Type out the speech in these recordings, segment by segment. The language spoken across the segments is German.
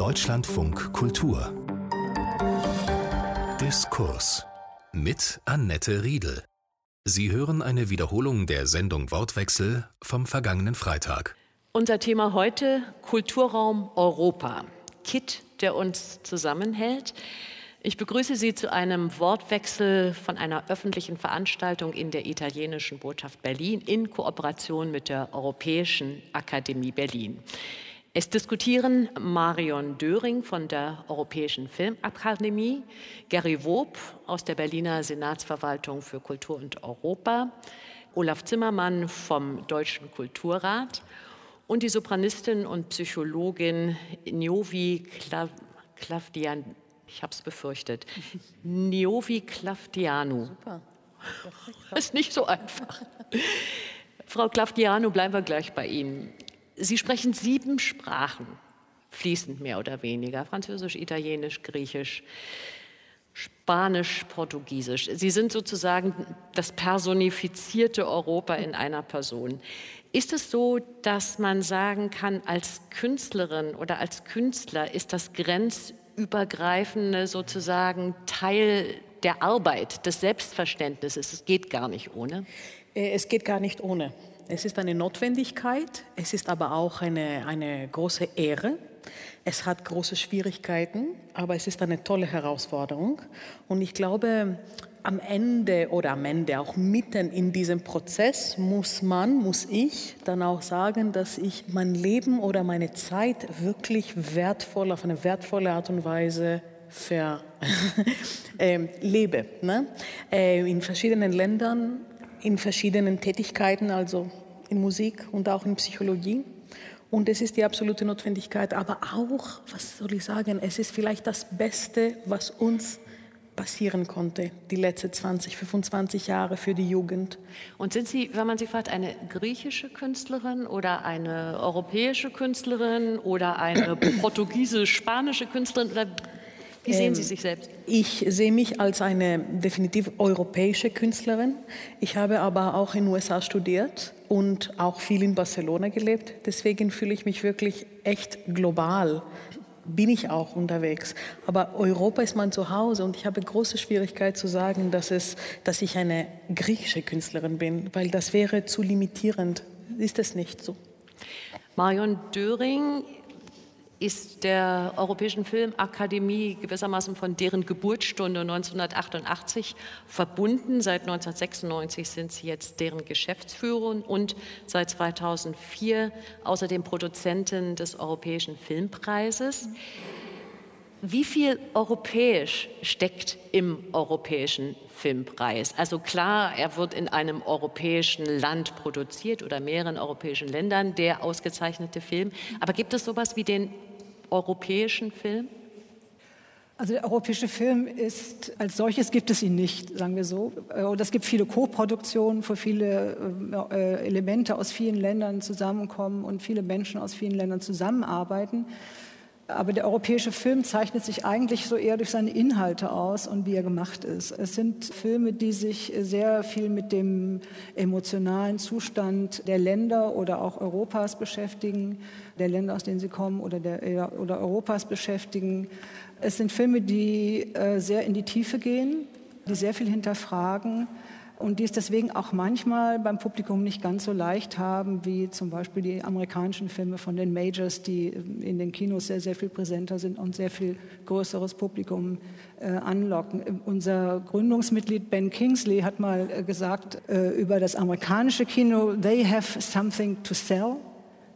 Deutschlandfunk Kultur Diskurs mit Annette Riedel. Sie hören eine Wiederholung der Sendung Wortwechsel vom vergangenen Freitag. Unser Thema heute Kulturraum Europa. Kit, der uns zusammenhält. Ich begrüße Sie zu einem Wortwechsel von einer öffentlichen Veranstaltung in der italienischen Botschaft Berlin in Kooperation mit der Europäischen Akademie Berlin. Es diskutieren Marion Döring von der Europäischen Filmakademie, Gary Wob aus der Berliner Senatsverwaltung für Kultur und Europa, Olaf Zimmermann vom Deutschen Kulturrat und die Sopranistin und Psychologin Niovi Klavdian ich habe es befürchtet. Niovi Klavdianu. Super. Das ist nicht so einfach. Frau Klavdianu, bleiben wir gleich bei Ihnen. Sie sprechen sieben Sprachen, fließend mehr oder weniger. Französisch, Italienisch, Griechisch, Spanisch, Portugiesisch. Sie sind sozusagen das personifizierte Europa in einer Person. Ist es so, dass man sagen kann, als Künstlerin oder als Künstler ist das Grenz übergreifende sozusagen Teil der Arbeit, des Selbstverständnisses. Es geht gar nicht ohne. Äh, es geht gar nicht ohne. Es ist eine Notwendigkeit, es ist aber auch eine, eine große Ehre. Es hat große Schwierigkeiten, aber es ist eine tolle Herausforderung. Und ich glaube, am Ende oder am Ende auch mitten in diesem Prozess muss man, muss ich dann auch sagen, dass ich mein Leben oder meine Zeit wirklich wertvoll, auf eine wertvolle Art und Weise ver, äh, lebe. Ne? Äh, in verschiedenen Ländern, in verschiedenen Tätigkeiten, also in Musik und auch in Psychologie. Und es ist die absolute Notwendigkeit, aber auch, was soll ich sagen, es ist vielleicht das Beste, was uns passieren konnte, die letzten 20, 25 Jahre für die Jugend. Und sind Sie, wenn man Sie fragt, eine griechische Künstlerin oder eine europäische Künstlerin oder eine portugiesisch-spanische Künstlerin oder wie sehen Sie ähm, sich selbst? Ich sehe mich als eine definitiv europäische Künstlerin. Ich habe aber auch in den USA studiert und auch viel in Barcelona gelebt. Deswegen fühle ich mich wirklich echt global bin ich auch unterwegs. Aber Europa ist mein Zuhause und ich habe große Schwierigkeit zu sagen, dass, es, dass ich eine griechische Künstlerin bin, weil das wäre zu limitierend. Ist es nicht so? Marion Döring ist der Europäischen Filmakademie gewissermaßen von deren Geburtsstunde 1988 verbunden. Seit 1996 sind sie jetzt deren Geschäftsführerin und seit 2004 außerdem Produzentin des Europäischen Filmpreises. Wie viel europäisch steckt im Europäischen Filmpreis? Also klar, er wird in einem europäischen Land produziert oder mehreren europäischen Ländern, der ausgezeichnete Film. Aber gibt es sowas wie den europäischen Film? Also der europäische Film ist, als solches gibt es ihn nicht, sagen wir so. Äh, und es gibt viele Co-Produktionen, wo viele äh, Elemente aus vielen Ländern zusammenkommen und viele Menschen aus vielen Ländern zusammenarbeiten. Aber der europäische Film zeichnet sich eigentlich so eher durch seine Inhalte aus und wie er gemacht ist. Es sind Filme, die sich sehr viel mit dem emotionalen Zustand der Länder oder auch Europas beschäftigen, der Länder, aus denen sie kommen oder, der, oder Europas beschäftigen. Es sind Filme, die äh, sehr in die Tiefe gehen, die sehr viel hinterfragen und die es deswegen auch manchmal beim Publikum nicht ganz so leicht haben, wie zum Beispiel die amerikanischen Filme von den Majors, die in den Kinos sehr, sehr viel präsenter sind und sehr viel größeres Publikum äh, anlocken. Unser Gründungsmitglied Ben Kingsley hat mal äh, gesagt äh, über das amerikanische Kino, they have something to sell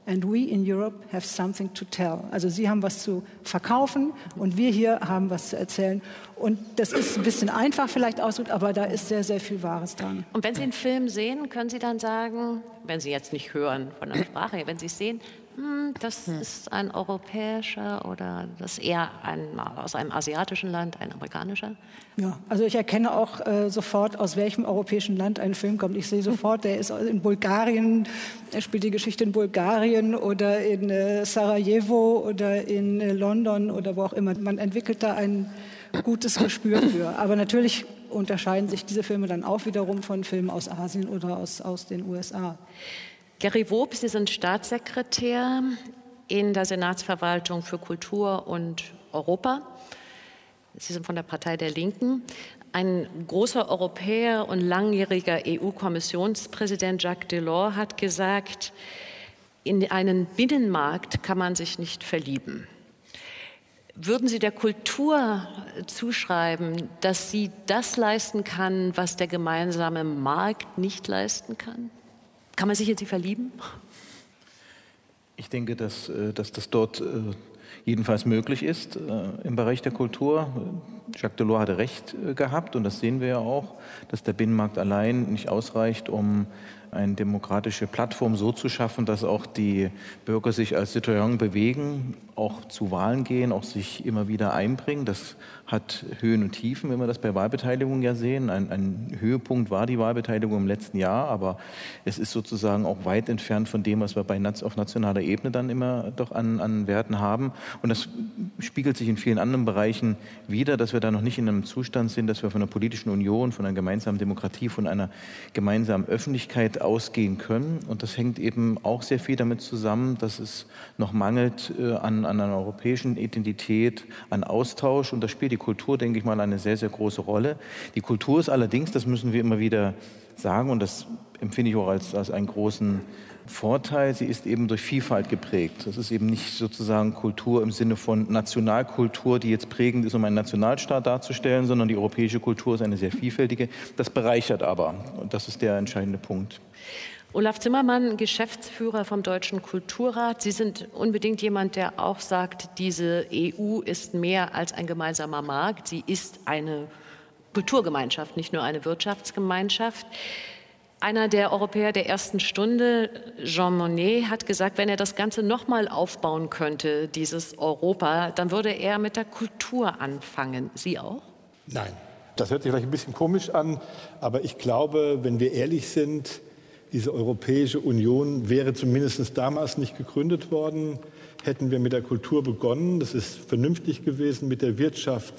and we in Europe have something to tell. Also Sie haben was zu verkaufen und wir hier haben was zu erzählen. Und das ist ein bisschen einfach vielleicht ausgedrückt, aber da ist sehr, sehr viel Wahres dran. Und wenn Sie einen Film sehen, können Sie dann sagen, wenn Sie jetzt nicht hören von der Sprache, wenn Sie es sehen, das hm. ist ein europäischer oder das eher ein, aus einem asiatischen Land, ein amerikanischer? Ja, also ich erkenne auch äh, sofort, aus welchem europäischen Land ein Film kommt. Ich sehe sofort, der ist in Bulgarien, er spielt die Geschichte in Bulgarien oder in äh, Sarajevo oder in äh, London oder wo auch immer. Man entwickelt da ein gutes Gespür für. Aber natürlich unterscheiden sich diese Filme dann auch wiederum von Filmen aus Asien oder aus, aus den USA. Gary Wob, Sie sind Staatssekretär in der Senatsverwaltung für Kultur und Europa. Sie sind von der Partei der Linken. Ein großer Europäer und langjähriger EU-Kommissionspräsident Jacques Delors hat gesagt, in einen Binnenmarkt kann man sich nicht verlieben. Würden Sie der Kultur zuschreiben, dass sie das leisten kann, was der gemeinsame Markt nicht leisten kann? Kann man sich in sie verlieben? Ich denke, dass, äh, dass das dort äh, jedenfalls möglich ist äh, im Bereich der Kultur. Jacques Delors hatte recht gehabt und das sehen wir ja auch, dass der Binnenmarkt allein nicht ausreicht, um eine demokratische Plattform so zu schaffen, dass auch die Bürger sich als Citoyen bewegen, auch zu Wahlen gehen, auch sich immer wieder einbringen. Das hat Höhen und Tiefen, wenn wir das bei Wahlbeteiligung ja sehen. Ein, ein, Höhepunkt war die Wahlbeteiligung im letzten Jahr, aber es ist sozusagen auch weit entfernt von dem, was wir bei, auf nationaler Ebene dann immer doch an, an Werten haben. Und das spiegelt sich in vielen anderen Bereichen wieder, dass wir da noch nicht in einem Zustand sind, dass wir von einer politischen Union, von einer gemeinsamen Demokratie, von einer gemeinsamen Öffentlichkeit ausgehen können. Und das hängt eben auch sehr viel damit zusammen, dass es noch mangelt äh, an, an einer europäischen Identität, an Austausch. Und da spielt die Kultur, denke ich mal, eine sehr, sehr große Rolle. Die Kultur ist allerdings, das müssen wir immer wieder sagen, und das empfinde ich auch als, als einen großen Vorteil, sie ist eben durch Vielfalt geprägt. Das ist eben nicht sozusagen Kultur im Sinne von Nationalkultur, die jetzt prägend ist, um einen Nationalstaat darzustellen, sondern die europäische Kultur ist eine sehr vielfältige. Das bereichert aber. Und das ist der entscheidende Punkt. Olaf Zimmermann, Geschäftsführer vom Deutschen Kulturrat. Sie sind unbedingt jemand, der auch sagt, diese EU ist mehr als ein gemeinsamer Markt. Sie ist eine Kulturgemeinschaft, nicht nur eine Wirtschaftsgemeinschaft. Einer der Europäer der ersten Stunde, Jean Monnet, hat gesagt, wenn er das Ganze nochmal aufbauen könnte, dieses Europa, dann würde er mit der Kultur anfangen. Sie auch? Nein. Das hört sich vielleicht ein bisschen komisch an, aber ich glaube, wenn wir ehrlich sind, diese Europäische Union wäre zumindest damals nicht gegründet worden, hätten wir mit der Kultur begonnen. Das ist vernünftig gewesen, mit der Wirtschaft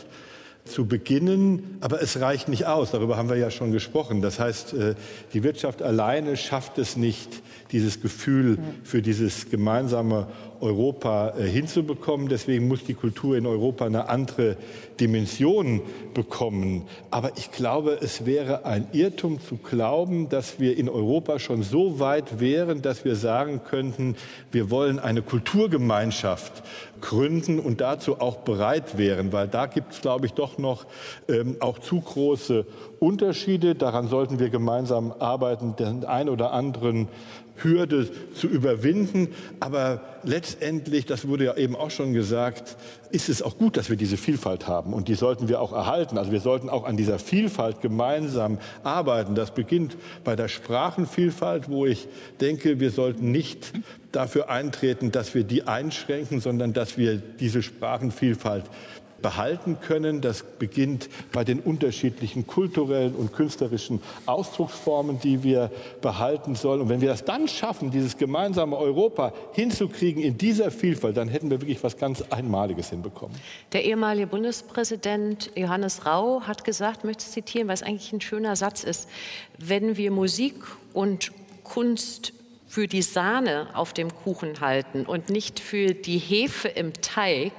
zu beginnen, aber es reicht nicht aus. Darüber haben wir ja schon gesprochen. Das heißt, äh, die Wirtschaft alleine schafft es nicht, dieses Gefühl für dieses gemeinsame Europa äh, hinzubekommen. Deswegen muss die Kultur in Europa eine andere Dimension bekommen. Aber ich glaube, es wäre ein Irrtum zu glauben, dass wir in Europa schon so weit wären, dass wir sagen könnten, wir wollen eine Kulturgemeinschaft gründen und dazu auch bereit wären, weil da gibt es, glaube ich, doch noch ähm, auch zu große Unterschiede. Daran sollten wir gemeinsam arbeiten, den ein oder anderen Hürde zu überwinden. Aber letztendlich, das wurde ja eben auch schon gesagt, ist es auch gut, dass wir diese Vielfalt haben und die sollten wir auch erhalten. Also wir sollten auch an dieser Vielfalt gemeinsam arbeiten. Das beginnt bei der Sprachenvielfalt, wo ich denke, wir sollten nicht dafür eintreten, dass wir die einschränken, sondern dass wir diese Sprachenvielfalt behalten können. Das beginnt bei den unterschiedlichen kulturellen und künstlerischen Ausdrucksformen, die wir behalten sollen. Und wenn wir das dann schaffen, dieses gemeinsame Europa hinzukriegen in dieser Vielfalt, dann hätten wir wirklich was ganz Einmaliges hinbekommen. Der ehemalige Bundespräsident Johannes Rau hat gesagt, ich möchte zitieren, weil es eigentlich ein schöner Satz ist, wenn wir Musik und Kunst für die Sahne auf dem Kuchen halten und nicht für die Hefe im Teig,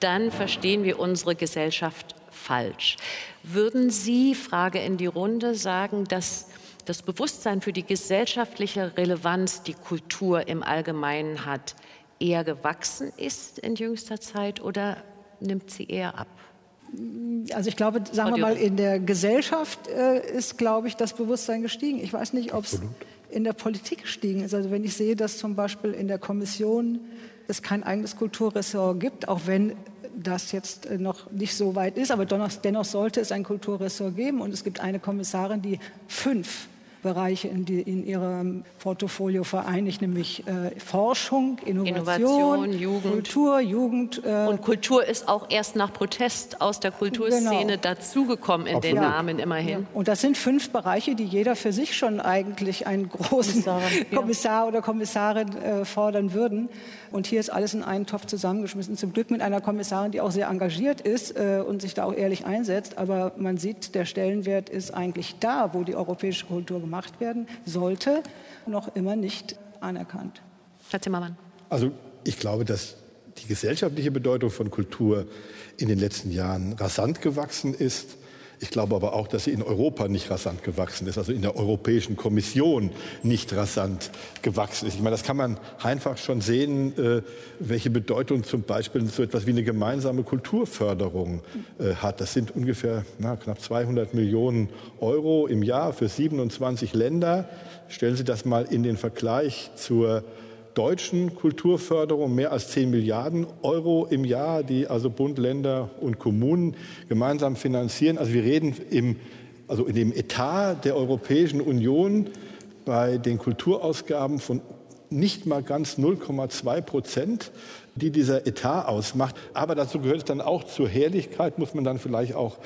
dann verstehen wir unsere Gesellschaft falsch. Würden Sie, Frage in die Runde, sagen, dass das Bewusstsein für die gesellschaftliche Relevanz, die Kultur im Allgemeinen hat, eher gewachsen ist in jüngster Zeit oder nimmt sie eher ab? Also ich glaube, sagen wir mal, in der Gesellschaft äh, ist, glaube ich, das Bewusstsein gestiegen. Ich weiß nicht, ob es in der Politik gestiegen ist. Also wenn ich sehe, dass zum Beispiel in der Kommission es kein eigenes Kulturressort gibt, auch wenn das jetzt äh, noch nicht so weit ist. Aber dennoch sollte es ein Kulturressort geben. Und es gibt eine Kommissarin, die fünf Bereiche in, die, in ihrem Portfolio vereinigt, nämlich äh, Forschung, Innovation, Innovation, Jugend. Kultur, Jugend. Äh und Kultur ist auch erst nach Protest aus der Kulturszene genau. dazugekommen in Absolut. den Namen immerhin. Ja. Und das sind fünf Bereiche, die jeder für sich schon eigentlich einen großen Kommissarin, Kommissar ja. oder Kommissarin äh, fordern würden. Und hier ist alles in einen Topf zusammengeschmissen. Zum Glück mit einer Kommissarin, die auch sehr engagiert ist äh, und sich da auch ehrlich einsetzt. Aber man sieht, der Stellenwert ist eigentlich da, wo die europäische Kultur gemacht werden sollte, noch immer nicht anerkannt. Herr Zimmermann. Also ich glaube, dass die gesellschaftliche Bedeutung von Kultur in den letzten Jahren rasant gewachsen ist. Ich glaube aber auch, dass sie in Europa nicht rasant gewachsen ist, also in der Europäischen Kommission nicht rasant gewachsen ist. Ich meine, das kann man einfach schon sehen, äh, welche Bedeutung zum Beispiel so etwas wie eine gemeinsame Kulturförderung äh, hat. Das sind ungefähr na, knapp 200 Millionen Euro im Jahr für 27 Länder. Stellen Sie das mal in den Vergleich zur deutschen Kulturförderung mehr als 10 Milliarden Euro im Jahr, die also Bund, Länder und Kommunen gemeinsam finanzieren. Also wir reden im, also in dem Etat der Europäischen Union bei den Kulturausgaben von nicht mal ganz 0,2 Prozent, die dieser Etat ausmacht. Aber dazu gehört es dann auch zur Herrlichkeit, muss man dann vielleicht auch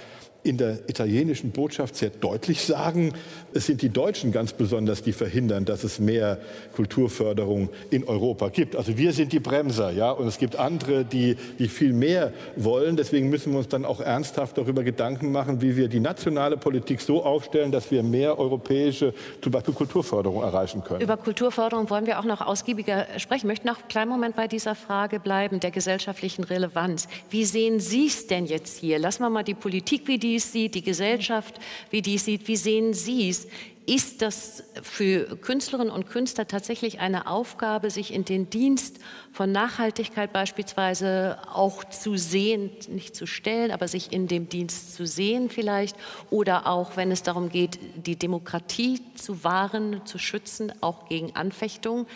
in der italienischen Botschaft sehr deutlich sagen, es sind die Deutschen ganz besonders, die verhindern, dass es mehr Kulturförderung in Europa gibt. Also wir sind die Bremser, ja, und es gibt andere, die, die viel mehr wollen. Deswegen müssen wir uns dann auch ernsthaft darüber Gedanken machen, wie wir die nationale Politik so aufstellen, dass wir mehr europäische, zum Beispiel Kulturförderung erreichen können. Über Kulturförderung wollen wir auch noch ausgiebiger sprechen. Ich möchte noch einen kleinen Moment bei dieser Frage bleiben, der gesellschaftlichen Relevanz. Wie sehen Sie es denn jetzt hier? Lassen wir mal die Politik wie die die es sieht, die Gesellschaft, wie die es sieht. Wie sehen Sie es? Ist das für Künstlerinnen und Künstler tatsächlich eine Aufgabe, sich in den Dienst von Nachhaltigkeit beispielsweise auch zu sehen, nicht zu stellen, aber sich in dem Dienst zu sehen vielleicht? Oder auch, wenn es darum geht, die Demokratie zu wahren, zu schützen, auch gegen Anfechtungen,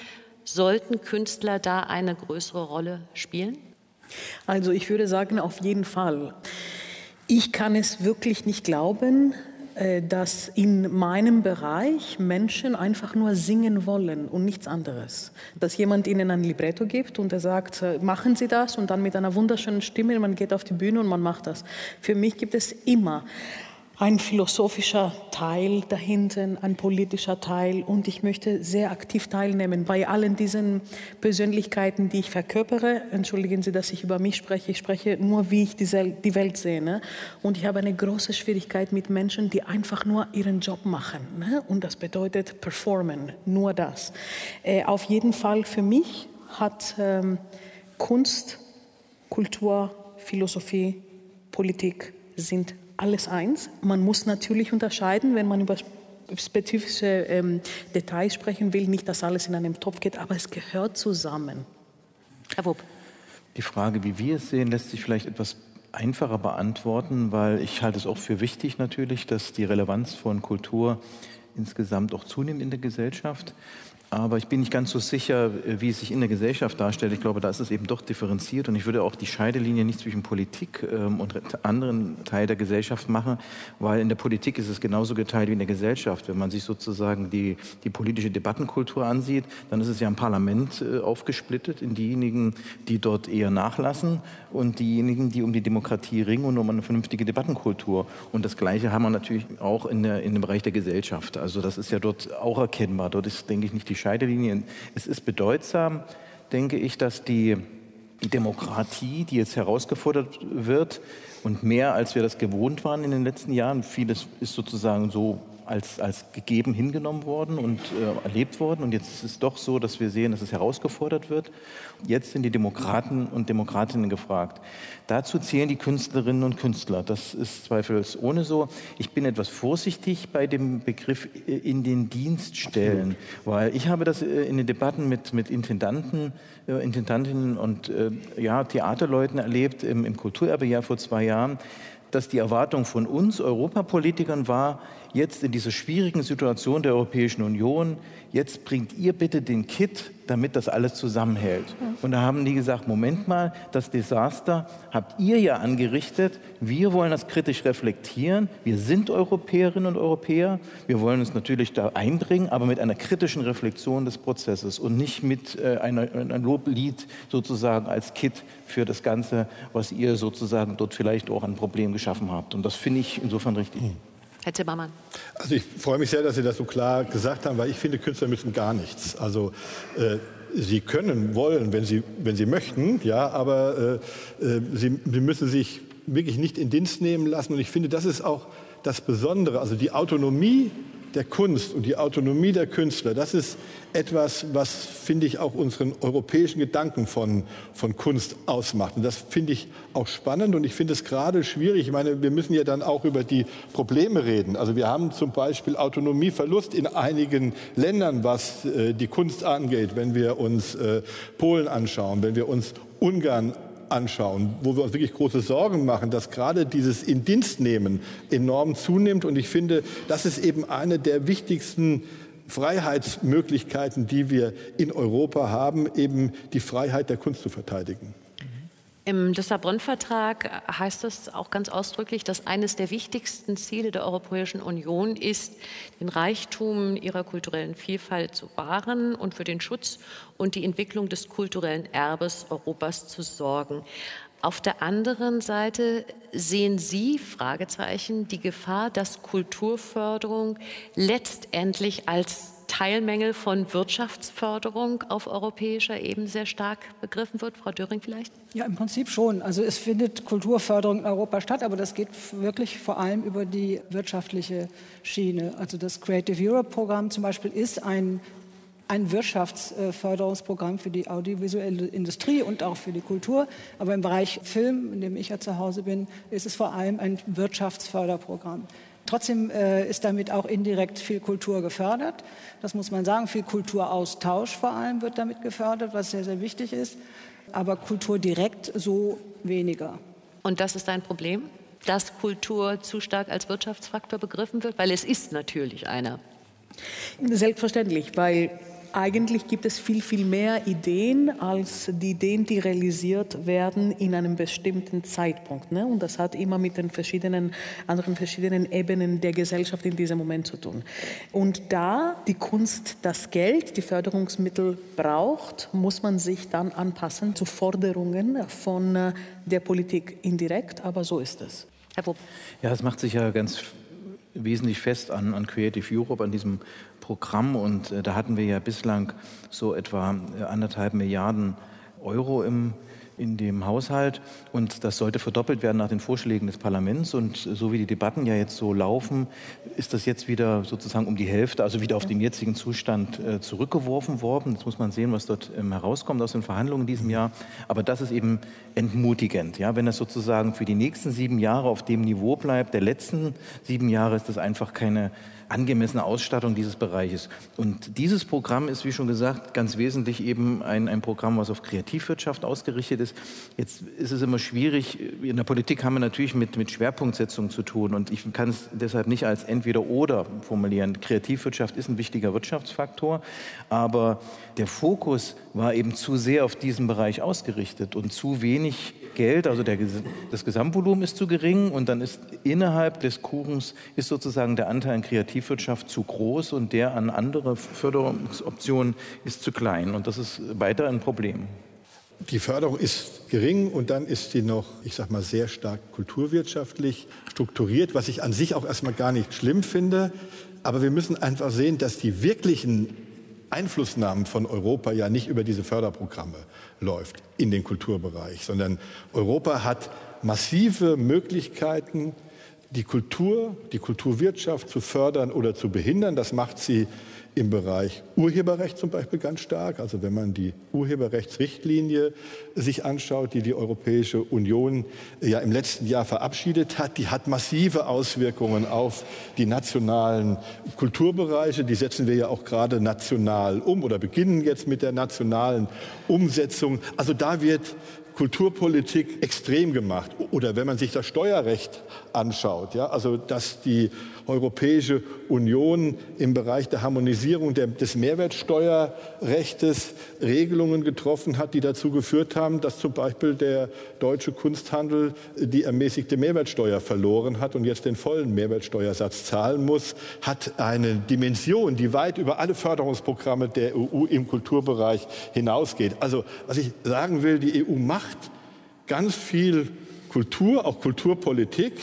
sollten Künstler da eine größere Rolle spielen? Also ich würde sagen, auf jeden Fall. Ich kann es wirklich nicht glauben, äh, dass in meinem Bereich Menschen einfach nur singen wollen und nichts anderes. Dass jemand ihnen ein Libretto gibt und er sagt, äh, machen Sie das und dann mit einer wunderschönen Stimme, man geht auf die Bühne und man macht das. Für mich gibt es immer ein philosophischer Teil dahinter, ein politischer Teil und ich möchte sehr aktiv teilnehmen bei allen diesen Persönlichkeiten, die ich verkörpere. Entschuldigen Sie, dass ich über mich spreche. Ich spreche nur, wie ich die Welt sehe. Ne? Und ich habe eine große Schwierigkeit mit Menschen, die einfach nur ihren Job machen. Ne? Und das bedeutet performen, nur das. Äh, auf jeden Fall für mich hat ähm, Kunst, Kultur, Philosophie, Politik sind alles eins. Man muss natürlich unterscheiden, wenn man über spezifische ähm, Details sprechen will, nicht, dass alles in einem Topf geht, aber es gehört zusammen. Herr Wupp. Die Frage, wie wir es sehen, lässt sich vielleicht etwas einfacher beantworten, weil ich halte es auch für wichtig natürlich, dass die Relevanz von Kultur insgesamt auch zunimmt in der Gesellschaft. Aber ich bin nicht ganz so sicher, wie es sich in der Gesellschaft darstellt. Ich glaube, da ist es eben doch differenziert. Und ich würde auch die Scheidelinie nicht zwischen Politik ähm, und anderen Teil der Gesellschaft machen, weil in der Politik ist es genauso geteilt wie in der Gesellschaft. Wenn man sich sozusagen die, die politische Debattenkultur ansieht, dann ist es ja im Parlament äh, aufgesplittet in diejenigen, die dort eher nachlassen und diejenigen, die um die Demokratie ringen und um eine vernünftige Debattenkultur. Und das Gleiche haben wir natürlich auch in, der, in dem Bereich der Gesellschaft. Also das ist ja dort auch erkennbar. Dort ist, denke ich, nicht die Scheidelinien. Es ist bedeutsam, denke ich, dass die Demokratie, die jetzt herausgefordert wird, und mehr als wir das gewohnt waren in den letzten Jahren, vieles ist sozusagen so als, als gegeben hingenommen worden und äh, erlebt worden. Und jetzt ist es doch so, dass wir sehen, dass es herausgefordert wird. Jetzt sind die Demokraten und Demokratinnen gefragt. Dazu zählen die Künstlerinnen und Künstler. Das ist zweifelsohne so. Ich bin etwas vorsichtig bei dem Begriff äh, in den Dienst stellen, weil ich habe das äh, in den Debatten mit, mit Intendanten, äh, Intendantinnen und ja, Theaterleuten erlebt im, im Kulturerbejahr vor zwei Jahren dass die Erwartung von uns Europapolitikern war, jetzt in dieser schwierigen Situation der Europäischen Union, jetzt bringt ihr bitte den Kit, damit das alles zusammenhält. Und da haben die gesagt, Moment mal, das Desaster habt ihr ja angerichtet, wir wollen das kritisch reflektieren, wir sind Europäerinnen und Europäer, wir wollen uns natürlich da einbringen, aber mit einer kritischen Reflexion des Prozesses und nicht mit äh, einer, einem Loblied sozusagen als Kit für das Ganze, was ihr sozusagen dort vielleicht auch ein Problem geschaffen habt. Und das finde ich insofern richtig. Hm. Herr Zimmermann. Also ich freue mich sehr, dass Sie das so klar gesagt haben, weil ich finde, Künstler müssen gar nichts. Also äh, Sie können, wollen, wenn Sie, wenn Sie möchten, ja, aber äh, äh, Sie, Sie müssen sich wirklich nicht in Dienst nehmen lassen. Und ich finde, das ist auch das Besondere. Also die Autonomie der Kunst und die Autonomie der Künstler, das ist etwas, was, finde ich, auch unseren europäischen Gedanken von, von Kunst ausmacht. Und das finde ich auch spannend und ich finde es gerade schwierig. Ich meine, wir müssen ja dann auch über die Probleme reden. Also wir haben zum Beispiel Autonomieverlust in einigen Ländern, was äh, die Kunst angeht, wenn wir uns äh, Polen anschauen, wenn wir uns Ungarn anschauen, wo wir uns wirklich große Sorgen machen, dass gerade dieses Indienstnehmen enorm zunimmt. Und ich finde, das ist eben eine der wichtigsten Freiheitsmöglichkeiten, die wir in Europa haben, eben die Freiheit der Kunst zu verteidigen. Im Lissabon-Vertrag heißt es auch ganz ausdrücklich, dass eines der wichtigsten Ziele der Europäischen Union ist, den Reichtum ihrer kulturellen Vielfalt zu wahren und für den Schutz und die Entwicklung des kulturellen Erbes Europas zu sorgen. Auf der anderen Seite sehen Sie Fragezeichen die Gefahr, dass Kulturförderung letztendlich als Teilmängel von Wirtschaftsförderung auf europäischer Ebene sehr stark begriffen wird? Frau Döring vielleicht? Ja, im Prinzip schon. Also es findet Kulturförderung in Europa statt, aber das geht wirklich vor allem über die wirtschaftliche Schiene. Also das Creative Europe Programm zum Beispiel ist ein ein Wirtschaftsförderungsprogramm für die audiovisuelle Industrie und auch für die Kultur. Aber im Bereich Film, in dem ich ja zu Hause bin, ist es vor allem ein Wirtschaftsförderprogramm. Trotzdem äh, ist damit auch indirekt viel Kultur gefördert. Das muss man sagen. Viel Kulturaustausch vor allem wird damit gefördert, was sehr, sehr wichtig ist. Aber Kultur direkt so weniger. Und das ist ein Problem, dass Kultur zu stark als Wirtschaftsfaktor begriffen wird? Weil es ist natürlich einer. Selbstverständlich, weil eigentlich gibt es viel, viel mehr Ideen als die Ideen, die realisiert werden in einem bestimmten Zeitpunkt. Ne? Und das hat immer mit den verschiedenen anderen verschiedenen Ebenen der Gesellschaft in diesem Moment zu tun. Und da die Kunst das Geld, die Förderungsmittel braucht, muss man sich dann anpassen zu Forderungen von äh, der Politik indirekt, aber so ist es. Herr Wupp. Ja, es macht sich ja ganz wesentlich fest an, an Creative Europe, an diesem Programm. Und äh, da hatten wir ja bislang so etwa äh, anderthalb Milliarden Euro im in dem Haushalt und das sollte verdoppelt werden nach den Vorschlägen des Parlaments und so wie die Debatten ja jetzt so laufen, ist das jetzt wieder sozusagen um die Hälfte, also wieder auf den jetzigen Zustand äh, zurückgeworfen worden. Jetzt muss man sehen, was dort ähm, herauskommt aus den Verhandlungen in diesem Jahr. Aber das ist eben entmutigend. Ja? Wenn das sozusagen für die nächsten sieben Jahre auf dem Niveau bleibt, der letzten sieben Jahre ist das einfach keine angemessene Ausstattung dieses Bereiches. Und dieses Programm ist, wie schon gesagt, ganz wesentlich eben ein, ein Programm, was auf Kreativwirtschaft ausgerichtet ist. Jetzt ist es immer schwierig, in der Politik haben wir natürlich mit, mit Schwerpunktsetzung zu tun und ich kann es deshalb nicht als entweder oder formulieren. Kreativwirtschaft ist ein wichtiger Wirtschaftsfaktor, aber der Fokus war eben zu sehr auf diesen Bereich ausgerichtet und zu wenig Geld, also der, das Gesamtvolumen ist zu gering und dann ist innerhalb des Kuchens ist sozusagen der Anteil an Kreativwirtschaft zu groß und der an andere Förderungsoptionen ist zu klein und das ist weiter ein Problem. Die Förderung ist gering und dann ist sie noch, ich sag mal, sehr stark kulturwirtschaftlich strukturiert, was ich an sich auch erstmal gar nicht schlimm finde. Aber wir müssen einfach sehen, dass die wirklichen Einflussnahmen von Europa ja nicht über diese Förderprogramme läuft in den Kulturbereich, sondern Europa hat massive Möglichkeiten, die Kultur, die Kulturwirtschaft zu fördern oder zu behindern. Das macht sie im Bereich Urheberrecht zum Beispiel ganz stark. Also wenn man die Urheberrechtsrichtlinie sich anschaut, die die Europäische Union ja im letzten Jahr verabschiedet hat, die hat massive Auswirkungen auf die nationalen Kulturbereiche. Die setzen wir ja auch gerade national um oder beginnen jetzt mit der nationalen Umsetzung. Also da wird Kulturpolitik extrem gemacht. Oder wenn man sich das Steuerrecht anschaut, ja, also dass die Europäische Union im Bereich der Harmonisierung der, des Mehrwertsteuerrechts Regelungen getroffen hat, die dazu geführt haben, dass zum Beispiel der deutsche Kunsthandel die ermäßigte Mehrwertsteuer verloren hat und jetzt den vollen Mehrwertsteuersatz zahlen muss, hat eine Dimension, die weit über alle Förderungsprogramme der EU im Kulturbereich hinausgeht. Also was ich sagen will, die EU macht ganz viel Kultur, auch Kulturpolitik,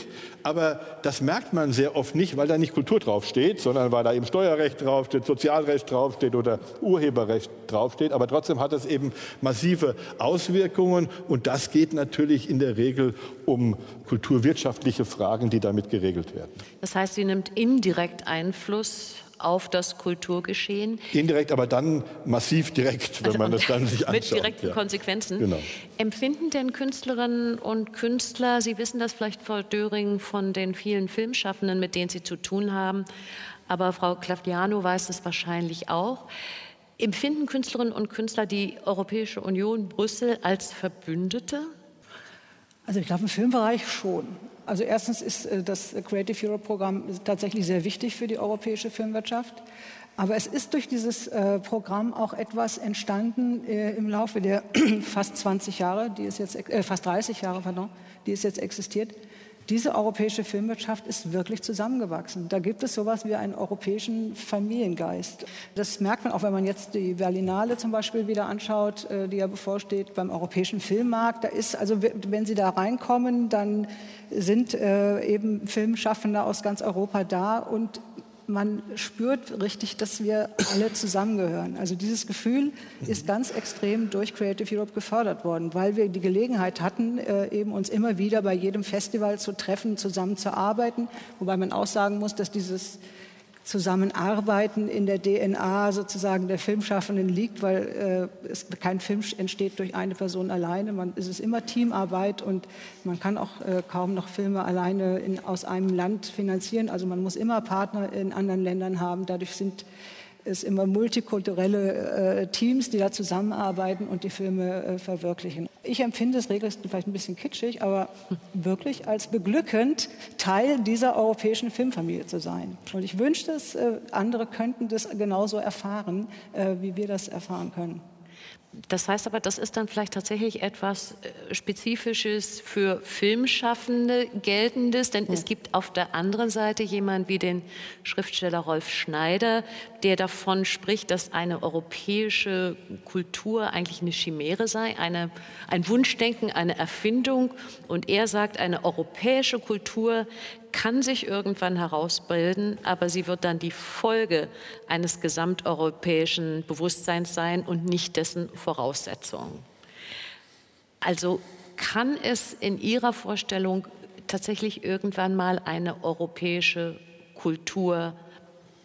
aber das merkt man sehr oft nicht, weil da nicht Kultur draufsteht, sondern weil da eben Steuerrecht draufsteht, Sozialrecht draufsteht oder Urheberrecht draufsteht. Aber trotzdem hat es eben massive Auswirkungen und das geht natürlich in der Regel um kulturwirtschaftliche Fragen, die damit geregelt werden. Das heißt, sie nimmt indirekt Einfluss auf das Kulturgeschehen. Indirekt, aber dann massiv direkt, wenn also man das dann sich anschaut. Mit direkten ja. Konsequenzen. Genau. Empfinden denn Künstlerinnen und Künstler, Sie wissen das vielleicht, Frau Döring, von den vielen Filmschaffenden, mit denen Sie zu tun haben, aber Frau Claudiano weiß es wahrscheinlich auch, empfinden Künstlerinnen und Künstler die Europäische Union Brüssel als Verbündete? Also ich glaube im Filmbereich schon. Also erstens ist äh, das Creative Europe Programm tatsächlich sehr wichtig für die europäische Filmwirtschaft. Aber es ist durch dieses äh, Programm auch etwas entstanden äh, im Laufe der fast 20 Jahre, die es jetzt, äh, fast 30 Jahre, pardon, die es jetzt existiert, diese europäische Filmwirtschaft ist wirklich zusammengewachsen. Da gibt es sowas wie einen europäischen Familiengeist. Das merkt man auch, wenn man jetzt die Berlinale zum Beispiel wieder anschaut, äh, die ja bevorsteht beim europäischen Filmmarkt. Da ist also, wenn Sie da reinkommen, dann sind äh, eben Filmschaffende aus ganz Europa da und man spürt richtig, dass wir alle zusammengehören. Also dieses Gefühl ist ganz extrem durch Creative Europe gefördert worden, weil wir die Gelegenheit hatten, äh, eben uns immer wieder bei jedem Festival zu treffen, zusammenzuarbeiten, wobei man auch sagen muss, dass dieses Zusammenarbeiten in der DNA sozusagen der Filmschaffenden liegt, weil äh, es, kein Film entsteht durch eine Person alleine. Man, es ist immer Teamarbeit und man kann auch äh, kaum noch Filme alleine in, aus einem Land finanzieren. Also man muss immer Partner in anderen Ländern haben. Dadurch sind es immer multikulturelle äh, Teams, die da zusammenarbeiten und die Filme äh, verwirklichen. Ich empfinde es regelmäßig vielleicht ein bisschen kitschig, aber wirklich als beglückend, Teil dieser europäischen Filmfamilie zu sein. Und ich wünschte, es, äh, andere könnten das genauso erfahren, äh, wie wir das erfahren können. Das heißt aber, das ist dann vielleicht tatsächlich etwas äh, Spezifisches für Filmschaffende geltendes, denn ja. es gibt auf der anderen Seite jemand wie den Schriftsteller Rolf Schneider, der davon spricht, dass eine europäische Kultur eigentlich eine Chimäre sei, eine, ein Wunschdenken, eine Erfindung. Und er sagt, eine europäische Kultur kann sich irgendwann herausbilden, aber sie wird dann die Folge eines gesamteuropäischen Bewusstseins sein und nicht dessen Voraussetzung. Also kann es in Ihrer Vorstellung tatsächlich irgendwann mal eine europäische Kultur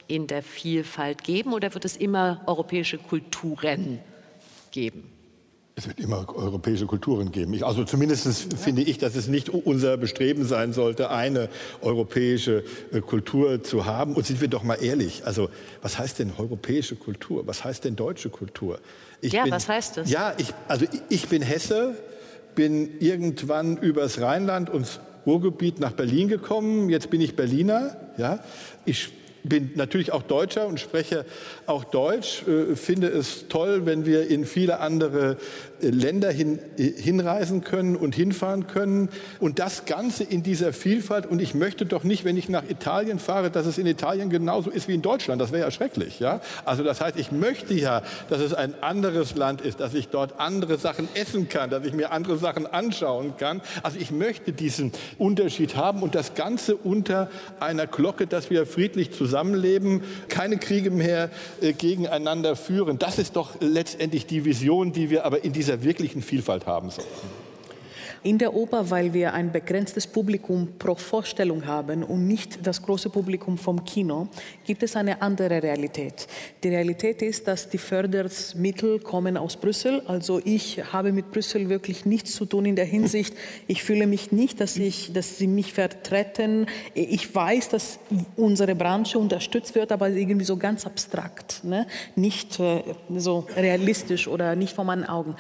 in der Vielfalt geben oder wird es immer europäische Kulturen geben? Es wird immer europäische Kulturen geben. Ich, also zumindest finde ich, dass es nicht unser Bestreben sein sollte, eine europäische äh, Kultur zu haben. Und sind wir doch mal ehrlich, also was heißt denn europäische Kultur? Was heißt denn deutsche Kultur? Ich ja, bin, was heißt das? Ja, ich, also ich bin Hesse, bin irgendwann übers Rheinland und Ruhrgebiet nach Berlin gekommen. Jetzt bin ich Berliner. Ja, ich bin natürlich auch Deutscher und spreche auch Deutsch, äh, finde es toll, wenn wir in viele andere Länder hin, äh, hinreisen können und hinfahren können. Und das Ganze in dieser Vielfalt. Und ich möchte doch nicht, wenn ich nach Italien fahre, dass es in Italien genauso ist wie in Deutschland. Das wäre ja schrecklich. Ja? Also das heißt, ich möchte ja, dass es ein anderes Land ist, dass ich dort andere Sachen essen kann, dass ich mir andere Sachen anschauen kann. Also ich möchte diesen Unterschied haben und das Ganze unter einer Glocke, dass wir friedlich zusammenleben, keine Kriege mehr äh, gegeneinander führen. Das ist doch letztendlich die Vision, die wir aber in dieser dieser wirklichen Vielfalt haben sollten. In der Oper, weil wir ein begrenztes Publikum pro Vorstellung haben und nicht das große Publikum vom Kino, gibt es eine andere Realität. Die Realität ist, dass die Fördermittel kommen aus Brüssel. Also ich habe mit Brüssel wirklich nichts zu tun in der Hinsicht, ich fühle mich nicht, dass, ich, dass sie mich vertreten. Ich weiß, dass unsere Branche unterstützt wird, aber irgendwie so ganz abstrakt, ne? nicht äh, so realistisch oder nicht vor meinen Augen.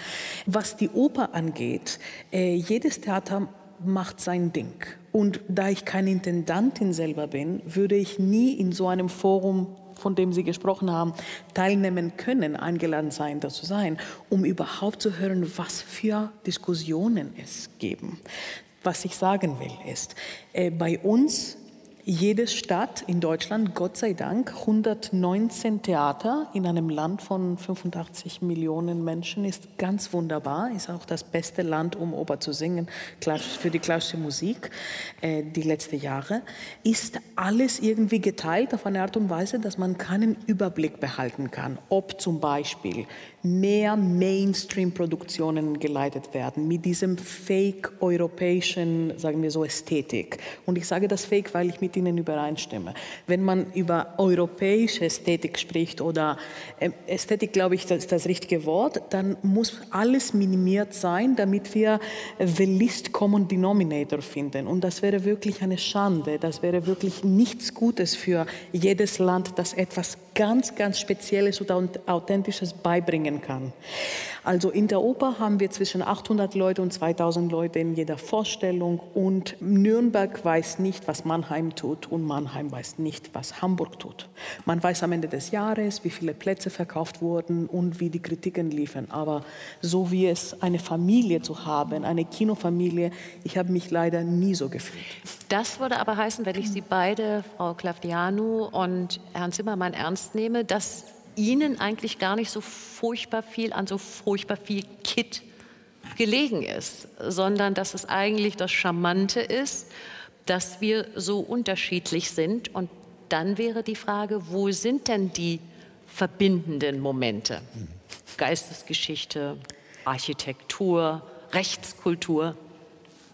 Was die Oper angeht, äh, jedes Theater macht sein Ding. Und da ich keine Intendantin selber bin, würde ich nie in so einem Forum, von dem Sie gesprochen haben, teilnehmen können, eingeladen sein, da zu sein, um überhaupt zu hören, was für Diskussionen es geben. Was ich sagen will, ist, äh, bei uns jede Stadt in Deutschland, Gott sei Dank, 119 Theater in einem Land von 85 Millionen Menschen ist ganz wunderbar. Ist auch das beste Land, um Oper zu singen, für die klassische Musik äh, die letzten Jahre. Ist alles irgendwie geteilt auf eine Art und Weise, dass man keinen Überblick behalten kann, ob zum Beispiel mehr Mainstream-Produktionen geleitet werden mit diesem fake-europäischen, sagen wir so, Ästhetik. Und ich sage das fake, weil ich mit Ihnen übereinstimme. Wenn man über europäische Ästhetik spricht oder äh, Ästhetik, glaube ich, das ist das richtige Wort, dann muss alles minimiert sein, damit wir the least common denominator finden. Und das wäre wirklich eine Schande. Das wäre wirklich nichts Gutes für jedes Land, das etwas ganz, ganz Spezielles oder Authentisches beibringen kann. Also in der Oper haben wir zwischen 800 Leute und 2000 Leute in jeder Vorstellung und Nürnberg weiß nicht, was Mannheim tut und Mannheim weiß nicht, was Hamburg tut. Man weiß am Ende des Jahres, wie viele Plätze verkauft wurden und wie die Kritiken liefen. Aber so wie es eine Familie zu haben, eine Kinofamilie, ich habe mich leider nie so gefühlt. Das würde aber heißen, wenn ich Sie beide, Frau Klavdianu und Herrn Zimmermann, ernst nehme, dass Ihnen eigentlich gar nicht so furchtbar viel an so furchtbar viel Kit gelegen ist, sondern dass es eigentlich das Charmante ist, dass wir so unterschiedlich sind. Und dann wäre die Frage, wo sind denn die verbindenden Momente? Geistesgeschichte, Architektur, Rechtskultur.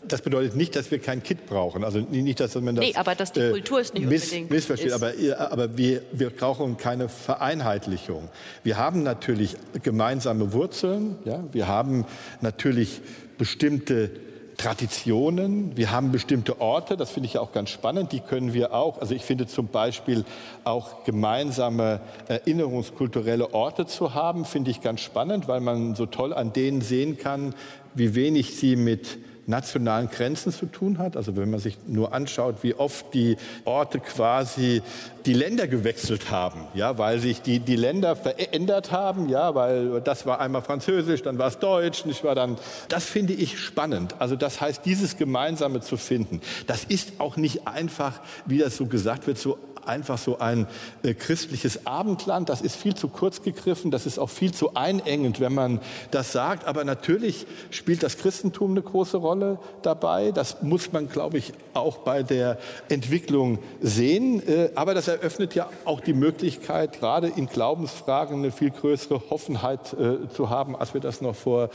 Das bedeutet nicht, dass wir kein Kit brauchen. Also nicht, dass man das. Nee, aber dass die äh, Kultur ist nicht miss, unbedingt. Missversteht. Ist. Aber, aber wir, wir brauchen keine Vereinheitlichung. Wir haben natürlich gemeinsame Wurzeln. Ja? Wir haben natürlich bestimmte Traditionen, wir haben bestimmte Orte, das finde ich auch ganz spannend, die können wir auch, also ich finde zum Beispiel auch gemeinsame erinnerungskulturelle Orte zu haben, finde ich ganz spannend, weil man so toll an denen sehen kann, wie wenig sie mit nationalen Grenzen zu tun hat. Also wenn man sich nur anschaut, wie oft die Orte quasi die Länder gewechselt haben, ja, weil sich die, die Länder verändert haben, ja, weil das war einmal Französisch, dann war es Deutsch, nicht war dann. Das finde ich spannend. Also das heißt, dieses Gemeinsame zu finden, das ist auch nicht einfach, wie das so gesagt wird, so einfach so ein äh, christliches Abendland. Das ist viel zu kurz gegriffen, das ist auch viel zu einengend, wenn man das sagt. Aber natürlich spielt das Christentum eine große Rolle dabei. Das muss man, glaube ich, auch bei der Entwicklung sehen. Äh, aber das eröffnet ja auch die Möglichkeit, gerade in Glaubensfragen eine viel größere Offenheit äh, zu haben, als wir das noch vor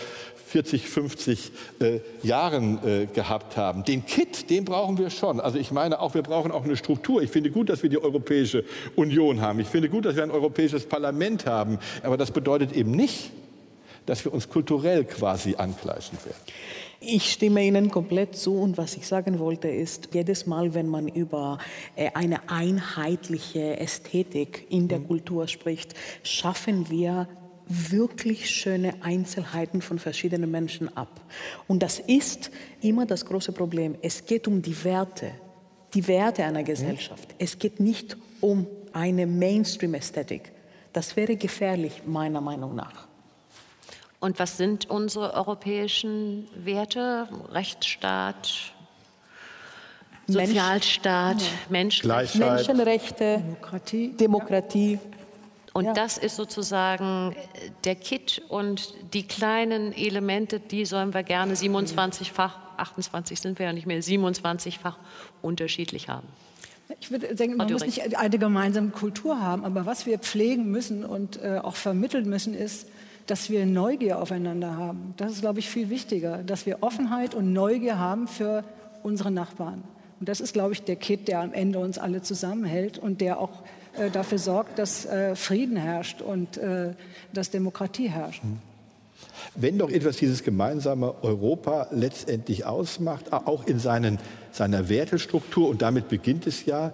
40, 50 äh, Jahren äh, gehabt haben. Den Kit, den brauchen wir schon. Also ich meine auch, wir brauchen auch eine Struktur. Ich finde gut, dass wir die Europäische Union haben. Ich finde gut, dass wir ein europäisches Parlament haben. Aber das bedeutet eben nicht, dass wir uns kulturell quasi angleichen werden. Ich stimme Ihnen komplett zu und was ich sagen wollte ist, jedes Mal, wenn man über äh, eine einheitliche Ästhetik in der mhm. Kultur spricht, schaffen wir wirklich schöne Einzelheiten von verschiedenen Menschen ab. Und das ist immer das große Problem. Es geht um die Werte, die Werte einer Gesellschaft. Es geht nicht um eine Mainstream-Ästhetik. Das wäre gefährlich, meiner Meinung nach. Und was sind unsere europäischen Werte? Rechtsstaat, Sozialstaat, Mensch, Menschenrechte, Menschenrechte Demokratie. Demokratie. Und ja. das ist sozusagen der Kit und die kleinen Elemente, die sollen wir gerne 27-fach, 28 sind wir ja nicht mehr, 27-fach unterschiedlich haben. Ich würde denken, man muss nicht eine gemeinsame Kultur haben, aber was wir pflegen müssen und äh, auch vermitteln müssen, ist, dass wir Neugier aufeinander haben. Das ist, glaube ich, viel wichtiger, dass wir Offenheit und Neugier haben für unsere Nachbarn. Und das ist, glaube ich, der Kit, der am Ende uns alle zusammenhält und der auch äh, dafür sorgt, dass äh, Frieden herrscht und äh, dass Demokratie herrscht. Hm. Wenn doch etwas dieses gemeinsame Europa letztendlich ausmacht, auch in seinen, seiner Wertestruktur, und damit beginnt es ja,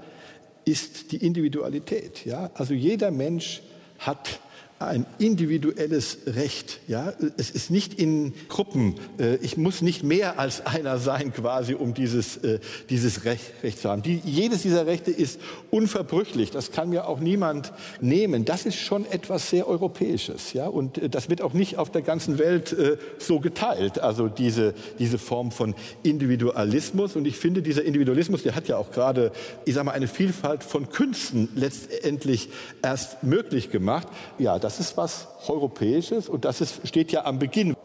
ist die Individualität. Ja? Also jeder Mensch hat ein individuelles Recht. Ja? Es ist nicht in Gruppen. Äh, ich muss nicht mehr als einer sein, quasi, um dieses, äh, dieses Recht, Recht zu haben. Die, jedes dieser Rechte ist unverbrüchlich. Das kann mir auch niemand nehmen. Das ist schon etwas sehr Europäisches. Ja? Und äh, das wird auch nicht auf der ganzen Welt so geteilt. Also diese, diese Form von Individualismus. Und ich finde, dieser Individualismus, der hat ja auch gerade, ich sage mal, eine Vielfalt von Künsten letztendlich erst möglich gemacht. Ja, das ist was Europäisches und das ist, steht ja am Beginn.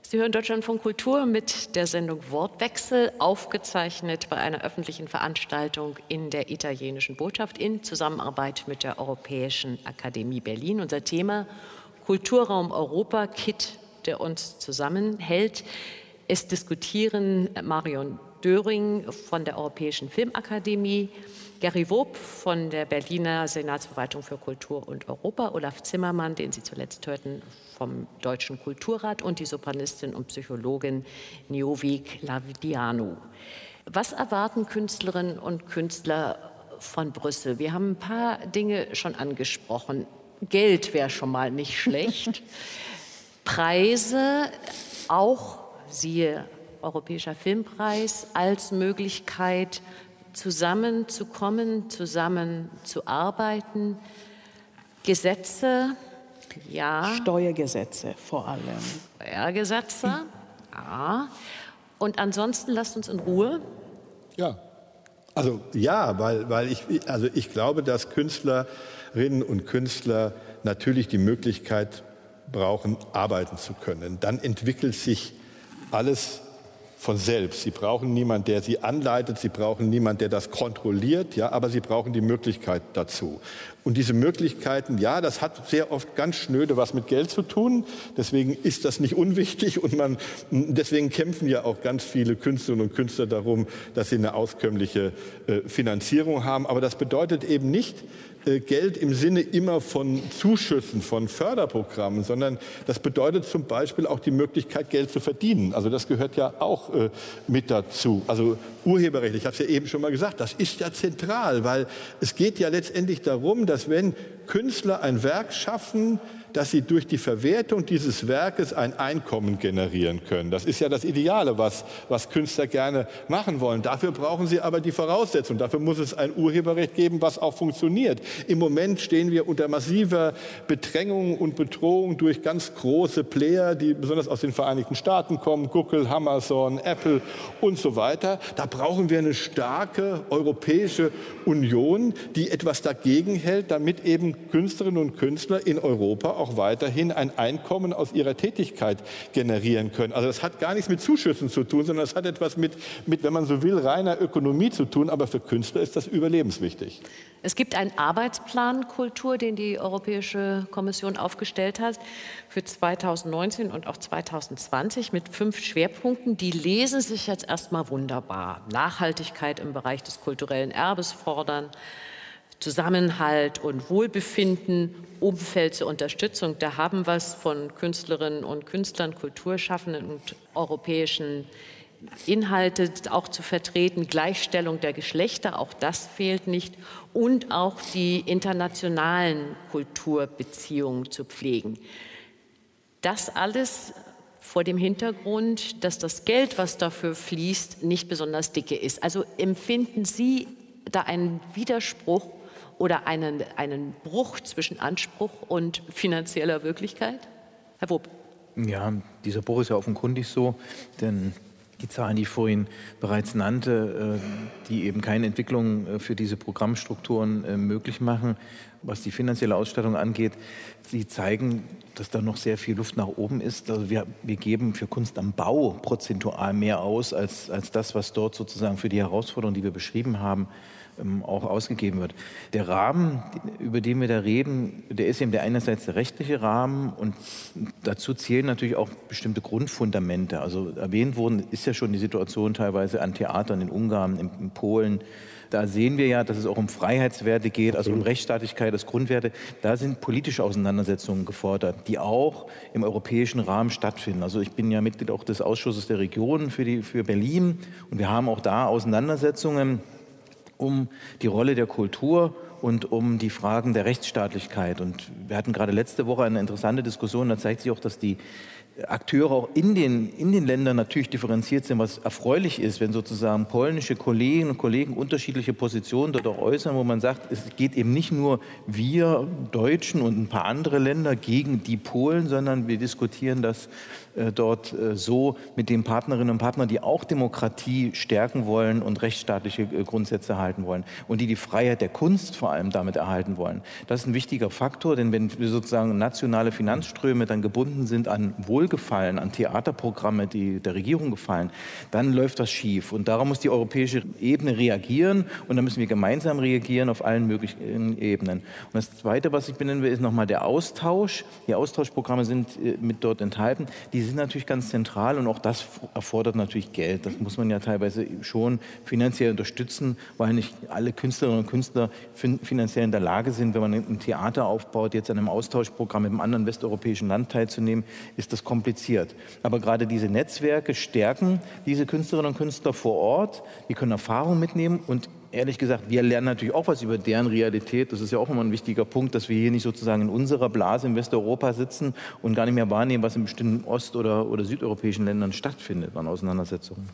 Sie hören Deutschland von Kultur mit der Sendung Wortwechsel, aufgezeichnet bei einer öffentlichen Veranstaltung in der italienischen Botschaft in Zusammenarbeit mit der Europäischen Akademie Berlin. Unser Thema Kulturraum Europa, KIT, der uns zusammenhält. Es diskutieren Marion Döring von der Europäischen Filmakademie, Gary Wob von der Berliner Senatsverwaltung für Kultur und Europa, Olaf Zimmermann, den Sie zuletzt hörten, vom Deutschen Kulturrat und die Sopranistin und Psychologin Niovik Lavidianu. Was erwarten Künstlerinnen und Künstler von Brüssel? Wir haben ein paar Dinge schon angesprochen. Geld wäre schon mal nicht schlecht. Preise, auch siehe Europäischer Filmpreis, als Möglichkeit, zusammenzukommen, zusammenzuarbeiten. Gesetze, ja. Steuergesetze vor allem. Steuergesetze, ja. Und ansonsten lasst uns in Ruhe. Ja, also ja, weil, weil ich, also ich glaube, dass Künstlerinnen und Künstler natürlich die Möglichkeit brauchen, arbeiten zu können. Dann entwickelt sich alles von selbst. Sie brauchen niemanden, der sie anleitet, sie brauchen niemanden, der das kontrolliert, ja, aber sie brauchen die Möglichkeit dazu. Und diese Möglichkeiten, ja, das hat sehr oft ganz schnöde was mit Geld zu tun. Deswegen ist das nicht unwichtig und man, deswegen kämpfen ja auch ganz viele Künstlerinnen und Künstler darum, dass sie eine auskömmliche äh, Finanzierung haben. Aber das bedeutet eben nicht, Geld im Sinne immer von Zuschüssen, von Förderprogrammen, sondern das bedeutet zum Beispiel auch die Möglichkeit, Geld zu verdienen. Also das gehört ja auch äh, mit dazu. Also Urheberrecht, ich habe es ja eben schon mal gesagt, das ist ja zentral, weil es geht ja letztendlich darum, dass wenn Künstler ein Werk schaffen, dass sie durch die Verwertung dieses Werkes ein Einkommen generieren können. Das ist ja das Ideale, was, was Künstler gerne machen wollen. Dafür brauchen sie aber die Voraussetzungen. Dafür muss es ein Urheberrecht geben, was auch funktioniert. Im Moment stehen wir unter massiver Bedrängung und Bedrohung durch ganz große Player, die besonders aus den Vereinigten Staaten kommen, Google, Amazon, Apple und so weiter. Da brauchen wir eine starke europäische Union, die etwas dagegen hält, damit eben Künstlerinnen und Künstler in Europa auch auch weiterhin ein Einkommen aus ihrer Tätigkeit generieren können. Also das hat gar nichts mit Zuschüssen zu tun, sondern das hat etwas mit, mit, wenn man so will, reiner Ökonomie zu tun. Aber für Künstler ist das überlebenswichtig. Es gibt einen Arbeitsplan Kultur, den die Europäische Kommission aufgestellt hat für 2019 und auch 2020 mit fünf Schwerpunkten. Die lesen sich jetzt erstmal wunderbar. Nachhaltigkeit im Bereich des kulturellen Erbes fordern, Zusammenhalt und Wohlbefinden, Umfeld zur Unterstützung. Da haben wir es von Künstlerinnen und Künstlern, Kulturschaffenden und europäischen Inhalte auch zu vertreten, Gleichstellung der Geschlechter, auch das fehlt nicht, und auch die internationalen Kulturbeziehungen zu pflegen. Das alles vor dem Hintergrund, dass das Geld, was dafür fließt, nicht besonders dicke ist. Also empfinden Sie da einen Widerspruch oder einen, einen Bruch zwischen Anspruch und finanzieller Wirklichkeit? Herr Wob. Ja, dieser Bruch ist ja offenkundig so, denn die Zahlen, die ich vorhin bereits nannte, äh, die eben keine Entwicklung äh, für diese Programmstrukturen äh, möglich machen, was die finanzielle Ausstattung angeht, sie zeigen, dass da noch sehr viel Luft nach oben ist. Also wir, wir geben für Kunst am Bau prozentual mehr aus als, als das, was dort sozusagen für die Herausforderungen, die wir beschrieben haben, auch ausgegeben wird. Der Rahmen, über den wir da reden, der ist eben der einerseits der rechtliche Rahmen und dazu zählen natürlich auch bestimmte Grundfundamente. Also erwähnt worden ist ja schon die Situation teilweise an Theatern in Ungarn, in, Polen. Da sehen wir ja, dass es auch um Freiheitswerte geht, also um Rechtsstaatlichkeit als Grundwerte. Da sind politische Auseinandersetzungen gefordert, die auch im europäischen Rahmen stattfinden. Also ich bin ja Mitglied auch des Ausschusses der Regionen für, die, für Berlin und wir haben auch da Auseinandersetzungen um die Rolle der Kultur und um die Fragen der Rechtsstaatlichkeit. Und wir hatten gerade letzte Woche eine interessante Diskussion, da zeigt sich auch, dass die Akteure auch in den, in den Ländern natürlich differenziert sind, was erfreulich ist, wenn sozusagen polnische Kolleginnen und Kollegen unterschiedliche Positionen dort auch äußern, wo man sagt, es geht eben nicht nur wir Deutschen und ein paar andere Länder gegen die Polen, sondern wir diskutieren das dort äh, so mit den Partnerinnen und Partnern, die auch Demokratie stärken wollen und rechtsstaatliche äh, Grundsätze erhalten wollen und die die Freiheit der Kunst vor allem damit erhalten wollen. Das ist ein wichtiger Faktor, denn wenn wir sozusagen nationale Finanzströme dann gebunden sind an Wohl Wohlgefallen an Theaterprogramme die der Regierung gefallen, dann läuft das schief. Und darauf muss die europäische Ebene reagieren und da müssen wir gemeinsam reagieren auf allen möglichen Ebenen. Und das Zweite, was ich benennen will, ist nochmal der Austausch. Die Austauschprogramme sind äh, mit dort enthalten. Die sind natürlich ganz zentral und auch das erfordert natürlich Geld. Das muss man ja teilweise schon finanziell unterstützen, weil nicht alle Künstlerinnen und Künstler finanziell in der Lage sind, wenn man ein Theater aufbaut, jetzt an einem Austauschprogramm mit einem anderen westeuropäischen Land teilzunehmen, ist das kompliziert. Aber gerade diese Netzwerke stärken diese Künstlerinnen und Künstler vor Ort. Die können Erfahrung mitnehmen und ehrlich gesagt, wir lernen natürlich auch was über deren Realität. Das ist ja auch immer ein wichtiger Punkt, dass wir hier nicht sozusagen in unserer Blase in Westeuropa sitzen und gar nicht mehr wahrnehmen, was in bestimmten ost- oder, oder südeuropäischen Ländern stattfindet an Auseinandersetzungen.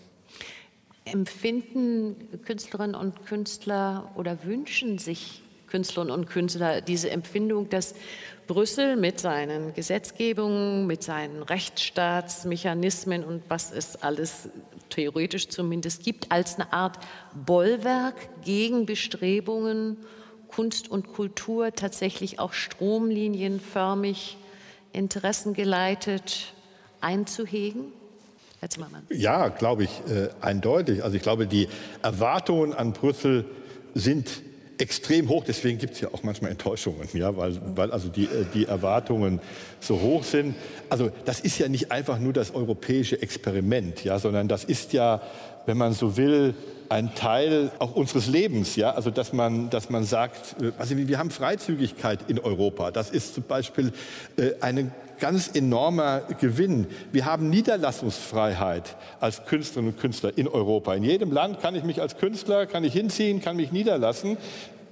Empfinden Künstlerinnen und Künstler oder wünschen sich Künstlerinnen und Künstler diese Empfindung, dass Brüssel mit seinen Gesetzgebungen, mit seinen Rechtsstaatsmechanismen und was es alles theoretisch zumindest gibt, als eine Art Bollwerk gegen Bestrebungen, Kunst und Kultur tatsächlich auch stromlinienförmig, interessengeleitet einzuhegen? Herr Zimmermann. Ja, glaube ich, äh, eindeutig. Also ich glaube, die Erwartungen an Brüssel sind extrem hoch. Deswegen gibt es ja auch manchmal Enttäuschungen, ja, weil, weil also die, äh, die Erwartungen so hoch sind. Also das ist ja nicht einfach nur das europäische Experiment, ja, sondern das ist ja, wenn man so will, ein Teil auch unseres Lebens, ja, also dass man, dass man sagt, äh, also wir haben Freizügigkeit in Europa. Das ist zum Beispiel äh, eine ganz enormer Gewinn. Wir haben Niederlassungsfreiheit als Künstlerinnen und Künstler in Europa. In jedem Land kann ich mich als Künstler, kann ich hinziehen, kann mich niederlassen.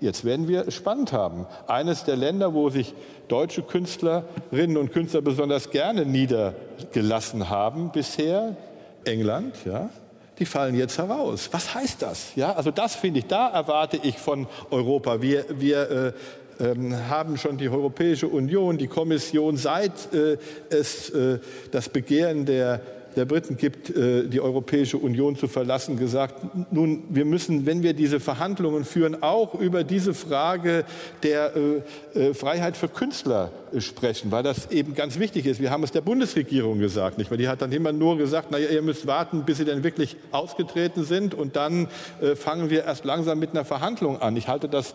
Jetzt werden wir es spannend haben. Eines der Länder, wo sich deutsche Künstlerinnen und Künstler besonders gerne niedergelassen haben bisher, England, ja, die fallen jetzt heraus. Was heißt das? Ja, also das finde ich, da erwarte ich von Europa. Wir, wir äh, ähm, haben schon die Europäische Union, die Kommission, seit äh, es äh, das Begehren der der Briten gibt, äh, die Europäische Union zu verlassen, gesagt, nun, wir müssen, wenn wir diese Verhandlungen führen, auch über diese Frage der Freiheit für Künstler sprechen, weil das eben ganz wichtig ist. Wir haben es der Bundesregierung gesagt, nicht? Weil die hat dann immer nur gesagt, naja, ihr müsst warten, bis sie denn wirklich ausgetreten sind und dann fangen wir erst langsam mit einer Verhandlung an. Ich halte das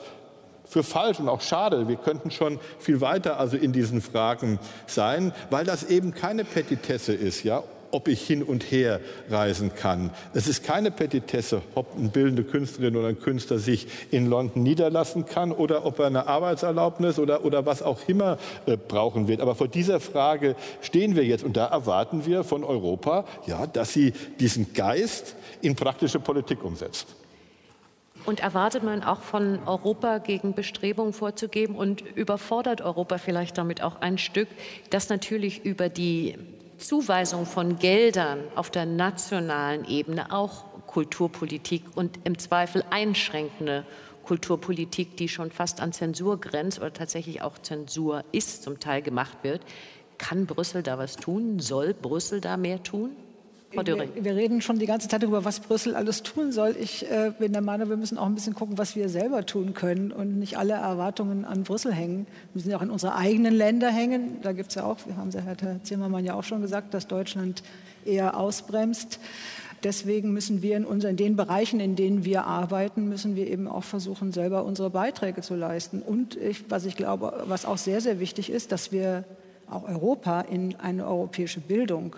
für falsch und auch schade. Wir könnten schon viel weiter also in diesen Fragen sein, weil das eben keine Petitesse ist, ja, ob ich hin und her reisen kann. Es ist keine Petitesse, ob eine bildende Künstlerin oder ein Künstler sich in London niederlassen kann oder ob er eine Arbeitserlaubnis oder, oder was auch immer äh, brauchen wird. Aber vor dieser Frage stehen wir jetzt und da erwarten wir von Europa, ja, dass sie diesen Geist in praktische Politik umsetzt. Und erwartet man auch von Europa gegen Bestrebungen vorzugeben und überfordert Europa vielleicht damit auch ein Stück, dass natürlich über die Zuweisung von Geldern auf der nationalen Ebene auch Kulturpolitik und im Zweifel einschränkende Kulturpolitik, die schon fast an Zensur grenzt oder tatsächlich auch Zensur ist, zum Teil gemacht wird. Kann Brüssel da was tun? Soll Brüssel da mehr tun? Wir, wir, reden schon die ganze Zeit darüber, was Brüssel alles tun soll. Ich äh, bin der Meinung, wir müssen auch ein bisschen gucken, was wir selber tun können und nicht alle Erwartungen an Brüssel hängen. Wir müssen ja auch in unsere eigenen Länder hängen. Da gibt es ja auch, wir haben ja Herr Zimmermann ja auch schon gesagt, dass Deutschland eher ausbremst. Deswegen müssen wir in, unseren, in den Bereichen, in denen wir arbeiten, müssen wir eben auch versuchen, selber unsere Beiträge zu leisten. Und ich, was ich glaube, was auch sehr, sehr wichtig ist, dass wir auch Europa in eine europäische Bildung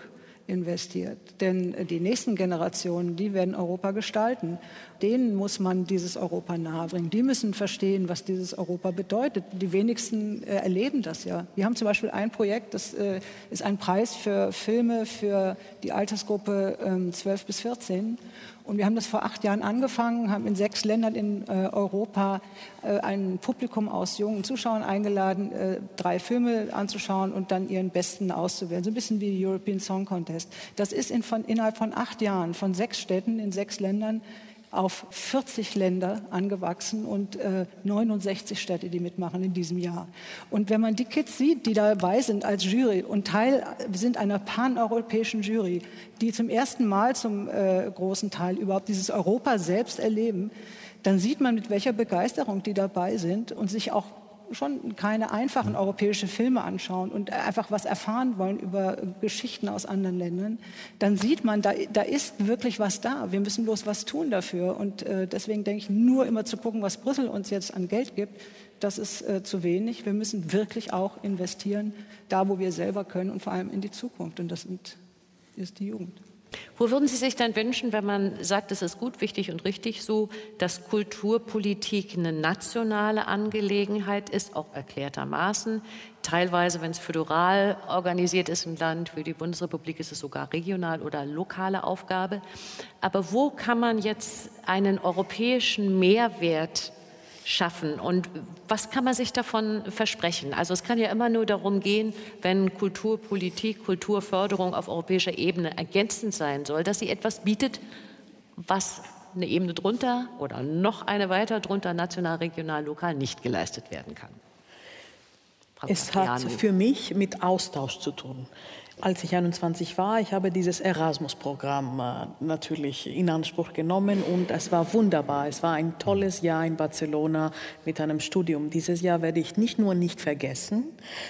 investiert. Denn die nächsten Generationen, die werden Europa gestalten. Denen muss man dieses Europa nahebringen. Die müssen verstehen, was dieses Europa bedeutet. Die wenigsten äh, erleben das ja. Wir haben zum Beispiel ein Projekt, das äh, ist ein Preis für Filme für die Altersgruppe ähm, 12 bis 14. Und wir haben das vor acht Jahren angefangen, haben in sechs Ländern in äh, Europa äh, ein Publikum aus jungen Zuschauern eingeladen, äh, drei Filme anzuschauen und dann ihren besten auszuwählen. So ein bisschen wie European Song Contest. Das ist in, von, innerhalb von acht Jahren von sechs Städten in sechs Ländern auf 40 Länder angewachsen und äh, 69 Städte, die mitmachen in diesem Jahr. Und wenn man die Kids sieht, die dabei sind als Jury und Teil sind einer paneuropäischen Jury, die zum ersten Mal zum äh, großen Teil überhaupt dieses Europa selbst erleben, dann sieht man, mit welcher Begeisterung die dabei sind und sich auch schon keine einfachen europäische Filme anschauen und einfach was erfahren wollen über Geschichten aus anderen Ländern, dann sieht man, da, da ist wirklich was da. Wir müssen bloß was tun dafür. Und äh, deswegen denke ich, nur immer zu gucken, was Brüssel uns jetzt an Geld gibt, das ist äh, zu wenig. Wir müssen wirklich auch investieren, da wo wir selber können und vor allem in die Zukunft. Und das sind, ist die Jugend. Wo würden Sie sich dann wünschen, wenn man sagt, es ist gut, wichtig und richtig so, dass Kulturpolitik eine nationale Angelegenheit ist, auch erklärtermaßen? Teilweise, wenn es föderal organisiert ist im Land, für die Bundesrepublik ist es sogar regional oder lokale Aufgabe. Aber wo kann man jetzt einen europäischen Mehrwert schaffen? Und was kann man sich davon versprechen? Also es kann ja immer nur darum gehen, wenn Kulturpolitik, Kulturförderung auf europäischer Ebene ergänzend sein soll, dass sie etwas bietet, was eine Ebene drunter oder noch eine weiter drunter, national, regional, lokal, nicht geleistet werden kann. Es hat für mich mit Austausch zu tun. Als ich 21 war, ich habe dieses Erasmus-Programm äh, natürlich in Anspruch genommen und es war wunderbar. Es war ein tolles Jahr in Barcelona mit einem Studium. Dieses Jahr werde ich nicht nur nicht vergessen,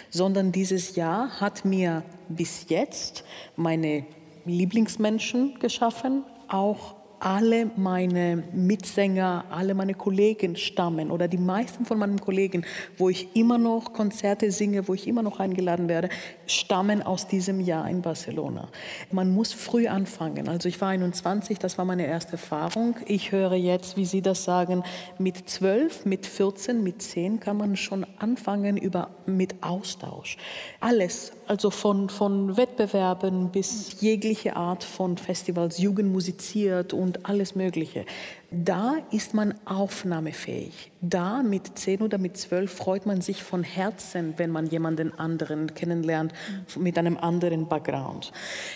sondern dieses Jahr hat mir bis jetzt meine Lieblingsmenschen geschaffen, auch alle meine Mitsänger, alle meine Kollegen stammen oder die meisten von meinen Kollegen, wo ich immer noch Konzerte singe, wo ich immer noch eingeladen werde, stammen aus diesem Jahr in Barcelona. Man muss früh anfangen. Also ich war 21, das war meine erste Erfahrung. Ich höre jetzt, wie Sie das sagen, mit 12, mit 14, mit 10 kann man schon anfangen über, mit Austausch. Alles, also von, von Wettbewerben bis jegliche Art von Festivals, Jugend musiziert und alles Mögliche. Da ist man aufnahmefähig. Da mit 10 oder mit 12 freut man sich von Herzen, wenn man jemanden anderen kennenlernt mit einem anderen Background.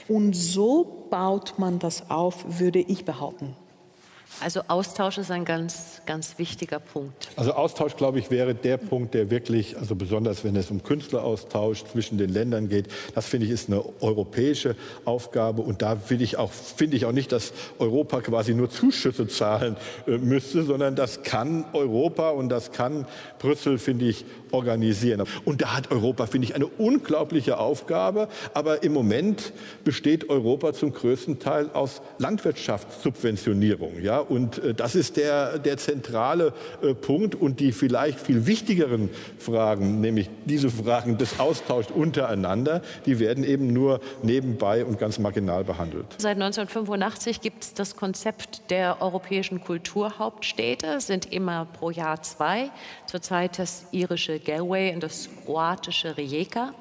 Und so baut man das auf, würde ich behaupten. Also Austausch ist ein ganz, ganz wichtiger Punkt. Also Austausch, glaube ich, wäre der Punkt, der wirklich, also besonders wenn es um Künstleraustausch zwischen den Ländern geht, das finde ich ist eine europäische Aufgabe. Und da finde ich auch, finde ich auch nicht, dass Europa quasi nur Zuschüsse zahlen äh, müsste, sondern das kann Europa und das kann Brüssel, finde ich, organisieren. Und da hat Europa, finde ich, eine unglaubliche Aufgabe. Aber im Moment besteht Europa zum größten Teil aus Landwirtschaftssubventionierung. Ja? Und äh, das ist der, der zentrale äh, Punkt. Und die vielleicht viel wichtigeren Fragen, nämlich diese Fragen des Austauschs untereinander, die werden eben nur nebenbei und ganz marginal behandelt. Seit 1985 gibt es das Konzept der europäischen Kulturhauptstädte, sind immer pro Jahr zwei. Zurzeit das irische Galway und das kroatische Rijeka.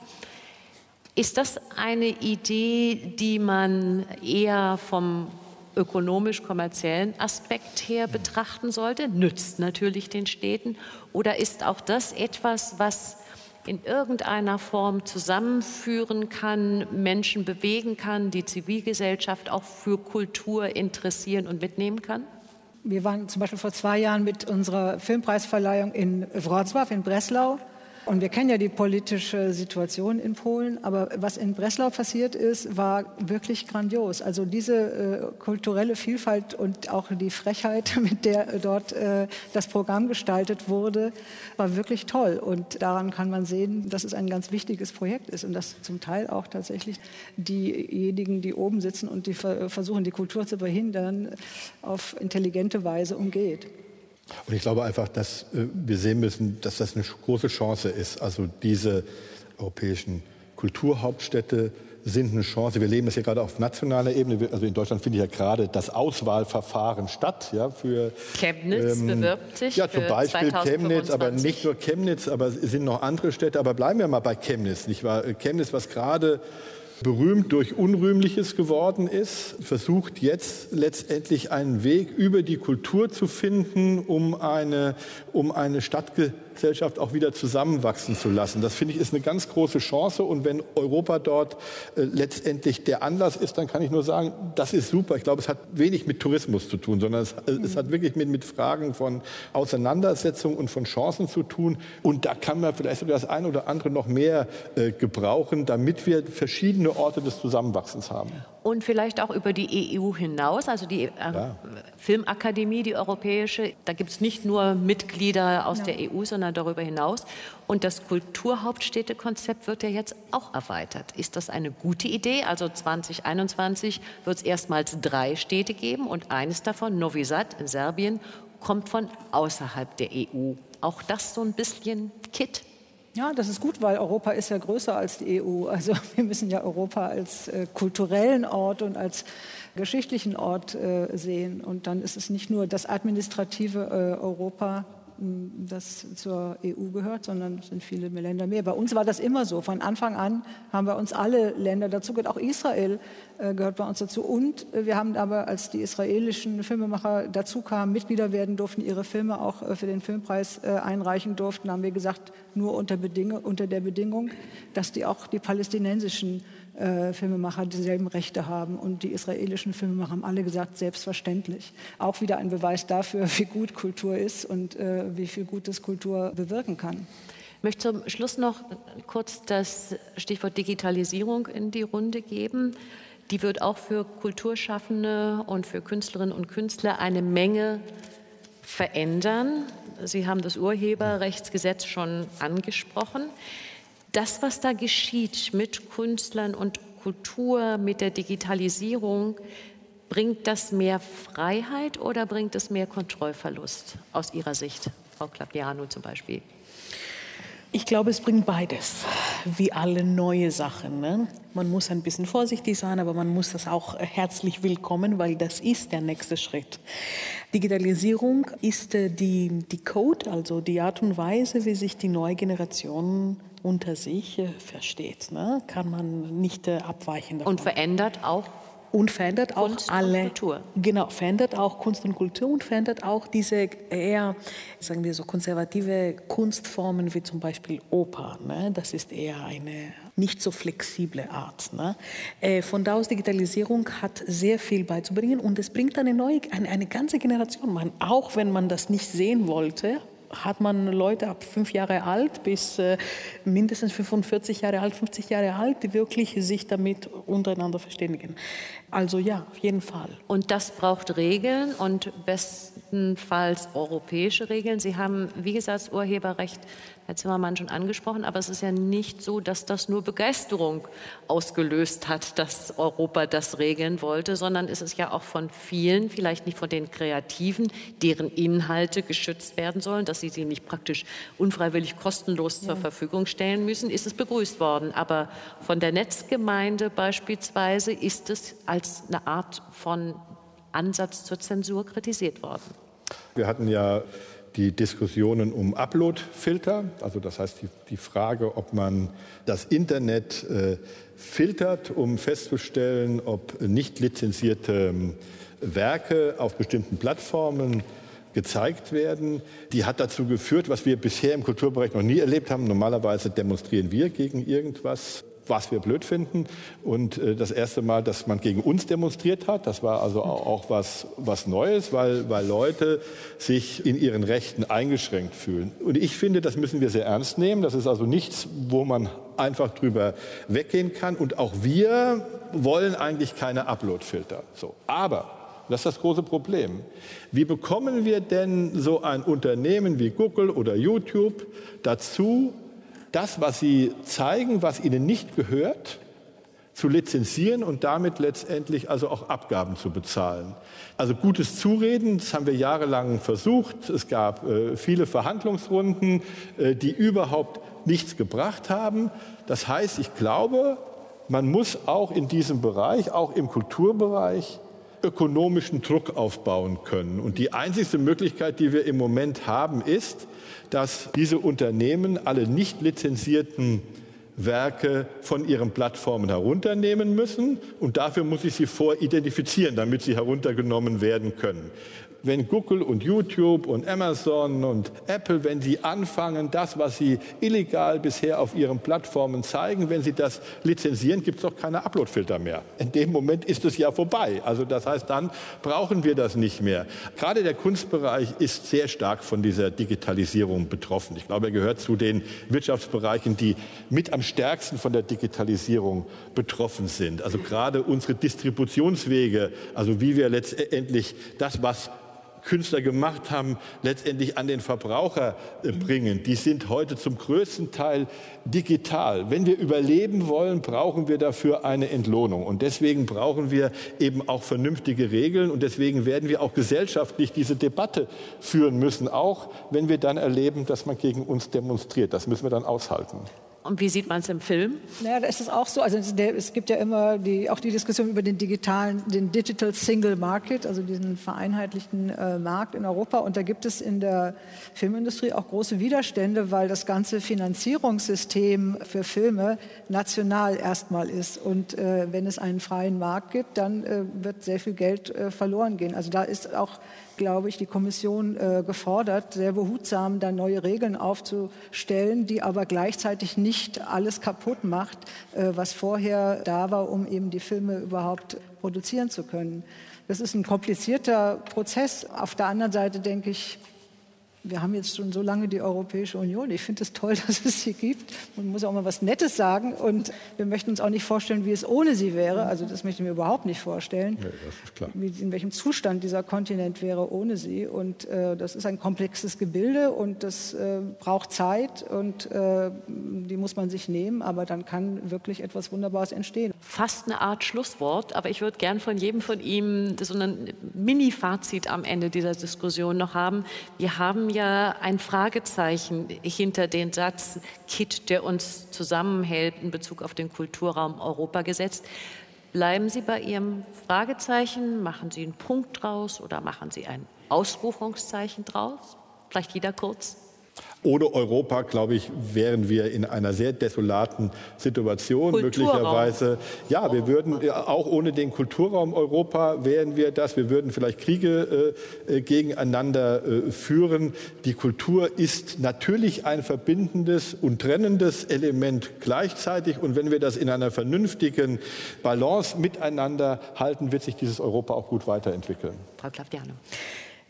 Ist das eine Idee, die man eher vom ökonomisch-kommerziellen Aspekt her betrachten sollte? Nützt natürlich den Städten. Oder ist auch das etwas, was in irgendeiner Form zusammenführen kann, Menschen bewegen kann, die Zivilgesellschaft auch für Kultur interessieren und mitnehmen kann? Wir waren zum Beispiel vor zwei Jahren mit unserer Filmpreisverleihung in Wrocław in Breslau und wir kennen ja die politische Situation in Polen, aber was in Breslau passiert ist, war wirklich grandios. Also diese äh, kulturelle Vielfalt und auch die Frechheit, mit der dort äh, das Programm gestaltet wurde, war wirklich toll. Und daran kann man sehen, dass es ein ganz wichtiges Projekt ist und dass zum Teil auch tatsächlich diejenigen, die oben sitzen und die versuchen, die Kultur zu verhindern, auf intelligente Weise umgeht. Und ich glaube einfach, dass äh, wir sehen müssen, dass das eine große Chance ist. Also diese europäischen Kulturhauptstädte sind eine Chance. Wir leben das ja gerade auf nationaler Ebene. Also in Deutschland findet ja gerade das Auswahlverfahren statt. Ja, für, Chemnitz ähm, bewirbt sich. Ja, zum Beispiel Chemnitz, aber nicht nur Chemnitz, aber es sind noch andere Städte. Aber bleiben wir mal bei Chemnitz, nicht wahr? Chemnitz, was gerade berühmt durch Unrühmliches geworden ist, versucht jetzt letztendlich einen Weg über die Kultur zu finden, um eine, um eine Stadtgesellschaft auch wieder zusammenwachsen zu lassen. Das finde ich ist eine ganz große Chance. Und wenn Europa dort äh, letztendlich der Anlass ist, dann kann ich nur sagen, das ist super. Ich glaube, es hat wenig mit Tourismus zu tun, sondern es, äh, es hat wirklich mit, mit Fragen von Auseinandersetzung und von Chancen zu tun. Und da kann man vielleicht sogar das eine oder andere noch mehr äh, gebrauchen, damit wir verschiedene viele Orte des Zusammenwachsens haben. Und vielleicht auch über die EU hinaus, also die äh, ja. Filmakademie, die europäische, da gibt es nicht nur Mitglieder aus ja. der EU, sondern darüber hinaus. Und das Kulturhauptstädtekonzept wird ja jetzt auch erweitert. Ist das eine gute Idee? Also 2021 wird es erstmals drei Städte geben und eines davon, Novi Sad in Serbien, kommt von außerhalb der EU. Auch das so ein bisschen Kit. Ja, das ist gut, weil Europa ist ja größer als die EU. Also wir müssen ja Europa als äh, kulturellen Ort und als geschichtlichen Ort äh, sehen. Und dann ist es nicht nur das administrative äh, Europa, das zur EU gehört, sondern es sind viele Länder mehr. Bei uns war das immer so. Von Anfang an haben bei uns alle Länder dazu gehört. Auch Israel äh, gehört bei uns dazu. Und äh, wir haben aber, als die israelischen Filmemacher dazu kamen, Mitglieder werden durften, ihre Filme auch äh, für den Filmpreis einreichen durften, haben wir gesagt, nur unter, unter der Bedingung, dass die auch die palästinensischen äh, Filmemacher dieselben Rechte haben. Und die israelischen Filmemacher haben alle gesagt, selbstverständlich. Auch wieder ein Beweis dafür, wie gut Kultur ist und äh, wie viel Gutes Kultur bewirken kann. Ich möchte zum Schluss noch kurz das Stichwort Digitalisierung in die Runde geben. Die wird auch für Kulturschaffende und für Künstlerinnen und Künstler eine Menge verändern. Sie haben das Urheberrechtsgesetz schon angesprochen das, was da geschieht mit Künstlern und Kultur, mit der Digitalisierung, bringt das mehr Freiheit oder bringt es mehr Kontrollverlust aus Ihrer Sicht, Frau Clapiano zum Beispiel? Ich glaube, es bringt beides, wie alle neue Sachen. Ne? Man muss ein bisschen vorsichtig sein, aber man muss das auch herzlich willkommen, weil das ist der nächste Schritt. Digitalisierung ist äh, die, die Code, also die Art und Weise, wie sich die neue Generation unter sich äh, versteht. Ne? Kann man nicht äh, abweichen davon. Und verändert auch und verändert auch Kunst alle Kultur. Genau, verändert auch Kunst und Kultur und verändert auch diese eher, sagen wir so, konservative Kunstformen wie zum Beispiel Oper. Ne? Das ist eher eine nicht so flexible Art. Ne? Äh, von da aus Digitalisierung hat sehr viel beizubringen und es bringt eine neue, eine, eine ganze Generation. Man, auch wenn man das nicht sehen wollte, hat man Leute ab fünf Jahre alt bis äh, mindestens 45 Jahre alt, 50 Jahre alt, die wirklich sich damit untereinander verständigen. Also ja, auf jeden Fall. Und das braucht Regeln und bestenfalls europäische Regeln. Sie haben, wie gesagt, das Urheberrecht Herr Zimmermann schon angesprochen, aber es ist ja nicht so, dass das nur Begeisterung ausgelöst hat, dass Europa das regeln wollte, sondern es ist ja auch von vielen, vielleicht nicht von den Kreativen, deren Inhalte geschützt werden sollen, dass sie sie nicht praktisch unfreiwillig kostenlos zur Verfügung stellen müssen, ist es begrüßt worden. Aber von der Netzgemeinde beispielsweise ist es als eine Art von Ansatz zur Zensur kritisiert worden. Wir hatten ja die Diskussionen um Upload-Filter, also das heißt die, die, Frage, ob man das Internet äh, filtert, um festzustellen, ob nicht lizenzierte ähm, Werke auf bestimmten Plattformen gezeigt werden. Die hat dazu geführt, was wir bisher im Kulturbereich noch nie erlebt haben. Normalerweise demonstrieren wir gegen irgendwas was wir blöd finden. Und äh, das erste Mal, dass man gegen uns demonstriert hat, das war also auch, auch was, was Neues, weil, weil Leute sich in ihren Rechten eingeschränkt fühlen. Und ich finde, das müssen wir sehr ernst nehmen. Das ist also nichts, wo man einfach drüber weggehen kann. Und auch wir wollen eigentlich keine Upload-Filter. So. Aber das ist das große Problem. Wie bekommen wir denn so ein Unternehmen wie Google oder YouTube dazu, das, was sie zeigen, was ihnen nicht gehört, zu lizenzieren und damit letztendlich also auch Abgaben zu bezahlen. Also gutes Zureden, das haben wir jahrelang versucht. Es gab äh, viele Verhandlungsrunden, äh, die überhaupt nichts gebracht haben. Das heißt, ich glaube, man muss auch in diesem Bereich, auch im Kulturbereich, ökonomischen Druck aufbauen können. Und die einzigste Möglichkeit, die wir im Moment haben, ist, dass diese Unternehmen alle nicht lizenzierten Werke von ihren Plattformen herunternehmen müssen. Und dafür muss ich sie voridentifizieren, damit sie heruntergenommen werden können. Wenn Google und YouTube und Amazon und Apple, wenn sie anfangen, das, was sie illegal bisher auf ihren Plattformen zeigen, wenn sie das lizenzieren, gibt es doch keine Uploadfilter mehr. In dem Moment ist es ja vorbei. Also das heißt, dann brauchen wir das nicht mehr. Gerade der Kunstbereich ist sehr stark von dieser Digitalisierung betroffen. Ich glaube, er gehört zu den Wirtschaftsbereichen, die mit am stärksten von der Digitalisierung betroffen sind. Also gerade unsere Distributionswege, also wie wir letztendlich das, was Künstler gemacht haben, letztendlich an den Verbraucher äh, bringen. Die sind heute zum größten Teil digital. Wenn wir überleben wollen, brauchen wir dafür eine Entlohnung. Und deswegen brauchen wir eben auch vernünftige Regeln. Und deswegen werden wir auch gesellschaftlich diese Debatte führen müssen, auch wenn wir dann erleben, dass man gegen uns demonstriert. Das müssen wir dann aushalten. Und wie sieht man es im Film? Naja, da ist es auch so. Also es gibt ja immer die, auch die Diskussion über den digitalen, den Digital Single Market, also diesen vereinheitlichten äh, Markt in Europa. Und da gibt es in der Filmindustrie auch große Widerstände, weil das ganze Finanzierungssystem für Filme national erstmal ist. Und äh, wenn es einen freien Markt gibt, dann äh, wird sehr viel Geld äh, verloren gehen. Also da ist auch glaube ich, die Kommission äh, gefordert, sehr behutsam da neue Regeln aufzustellen, die aber gleichzeitig nicht alles kaputt macht, äh, was vorher da war, um eben die Filme überhaupt produzieren zu können. Das ist ein komplizierter Prozess. Auf der anderen Seite denke ich, wir haben jetzt schon so lange die Europäische Union. Ich finde es toll, dass es sie gibt. Man muss auch mal was Nettes sagen. Und wir möchten uns auch nicht vorstellen, wie es ohne sie wäre. Also das möchte ich mir überhaupt nicht vorstellen. Ja, das ist klar. Wie, in welchem Zustand dieser Kontinent wäre ohne sie. Und äh, das ist ein komplexes Gebilde und das äh, braucht Zeit und äh, die muss man sich nehmen. Aber dann kann wirklich etwas Wunderbares entstehen. Fast eine Art Schlusswort. Aber ich würde gern von jedem von ihm so ein Mini-Fazit am Ende dieser Diskussion noch haben. Wir haben ja ein Fragezeichen hinter den Satz KIT, der uns zusammenhält in Bezug auf den Kulturraum Europa gesetzt. Bleiben Sie bei Ihrem Fragezeichen, machen Sie einen Punkt draus oder machen Sie ein Ausrufungszeichen draus? Vielleicht jeder kurz. Ohne Europa, glaube ich, wären wir in einer sehr desolaten Situation Kulturraum. möglicherweise. Ja, wir würden auch ohne den Kulturraum Europa wären wir das. Wir würden vielleicht Kriege äh, äh, gegeneinander äh, führen. Die Kultur ist natürlich ein verbindendes und trennendes Element gleichzeitig. Und wenn wir das in einer vernünftigen Balance miteinander halten, wird sich dieses Europa auch gut weiterentwickeln. Frau Klafdiano.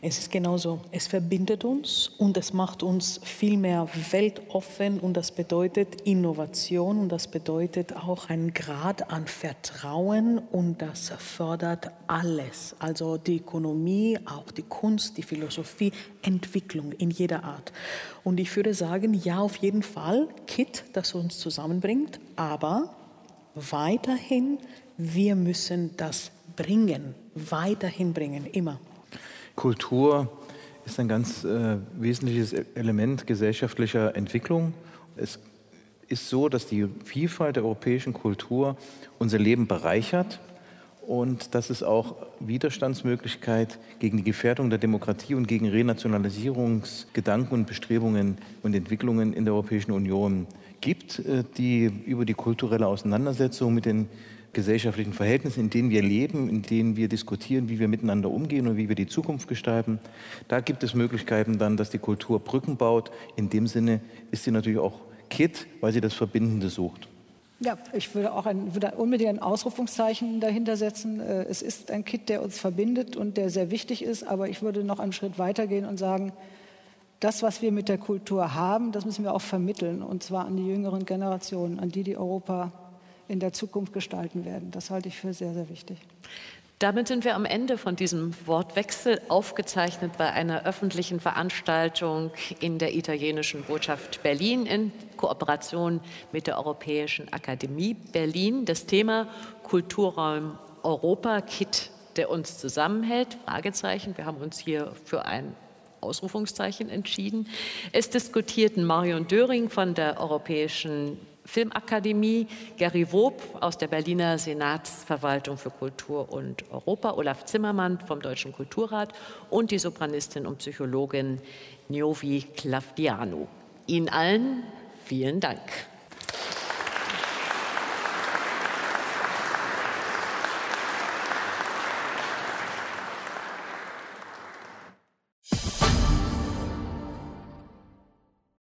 Es ist genauso. Es verbindet uns und es macht uns viel mehr weltoffen und das bedeutet Innovation und das bedeutet auch einen Grad an Vertrauen und das fördert alles. Also die Ökonomie, auch die Kunst, die Philosophie, Entwicklung in jeder Art. Und ich würde sagen, ja, auf jeden Fall Kit, das uns zusammenbringt, aber weiterhin, wir müssen das bringen, weiterhin bringen, immer. Kultur ist ein ganz äh, wesentliches Element gesellschaftlicher Entwicklung. Es ist so, dass die Vielfalt der europäischen Kultur unser Leben bereichert und dass es auch Widerstandsmöglichkeit gegen die Gefährdung der Demokratie und gegen Renationalisierungsgedanken und Bestrebungen und Entwicklungen in der Europäischen Union gibt, äh, die über die kulturelle Auseinandersetzung mit den gesellschaftlichen Verhältnissen, in denen wir leben, in denen wir diskutieren, wie wir miteinander umgehen und wie wir die Zukunft gestalten. Da gibt es Möglichkeiten dann, dass die Kultur Brücken baut. In dem Sinne ist sie natürlich auch Kit, weil sie das Verbindende sucht. Ja, ich würde auch ein, würde unbedingt ein Ausrufungszeichen dahinter setzen. Äh, es ist ein Kit, der uns verbindet und der sehr wichtig ist, aber ich würde noch einen Schritt weitergehen und sagen, das, was wir mit der Kultur haben, das müssen wir auch vermitteln, und zwar an die jüngeren Generationen, an die, die Europa in der Zukunft gestalten werden. Das halte ich für sehr, sehr wichtig. Damit sind wir am Ende von diesem Wortwechsel, aufgezeichnet bei einer öffentlichen Veranstaltung in der italienischen Botschaft Berlin in Kooperation mit der Europäischen Akademie Berlin. Das Thema Kulturraum Europa, KIT, der uns zusammenhält, Fragezeichen. Wir haben uns hier für ein Ausrufungszeichen entschieden. Es diskutierten Marion Döring von der Europäischen Filmakademie, Gary Wob aus der Berliner Senatsverwaltung für Kultur und Europa, Olaf Zimmermann vom Deutschen Kulturrat und die Sopranistin und Psychologin Niovi Klavdianu. Ihnen allen vielen Dank.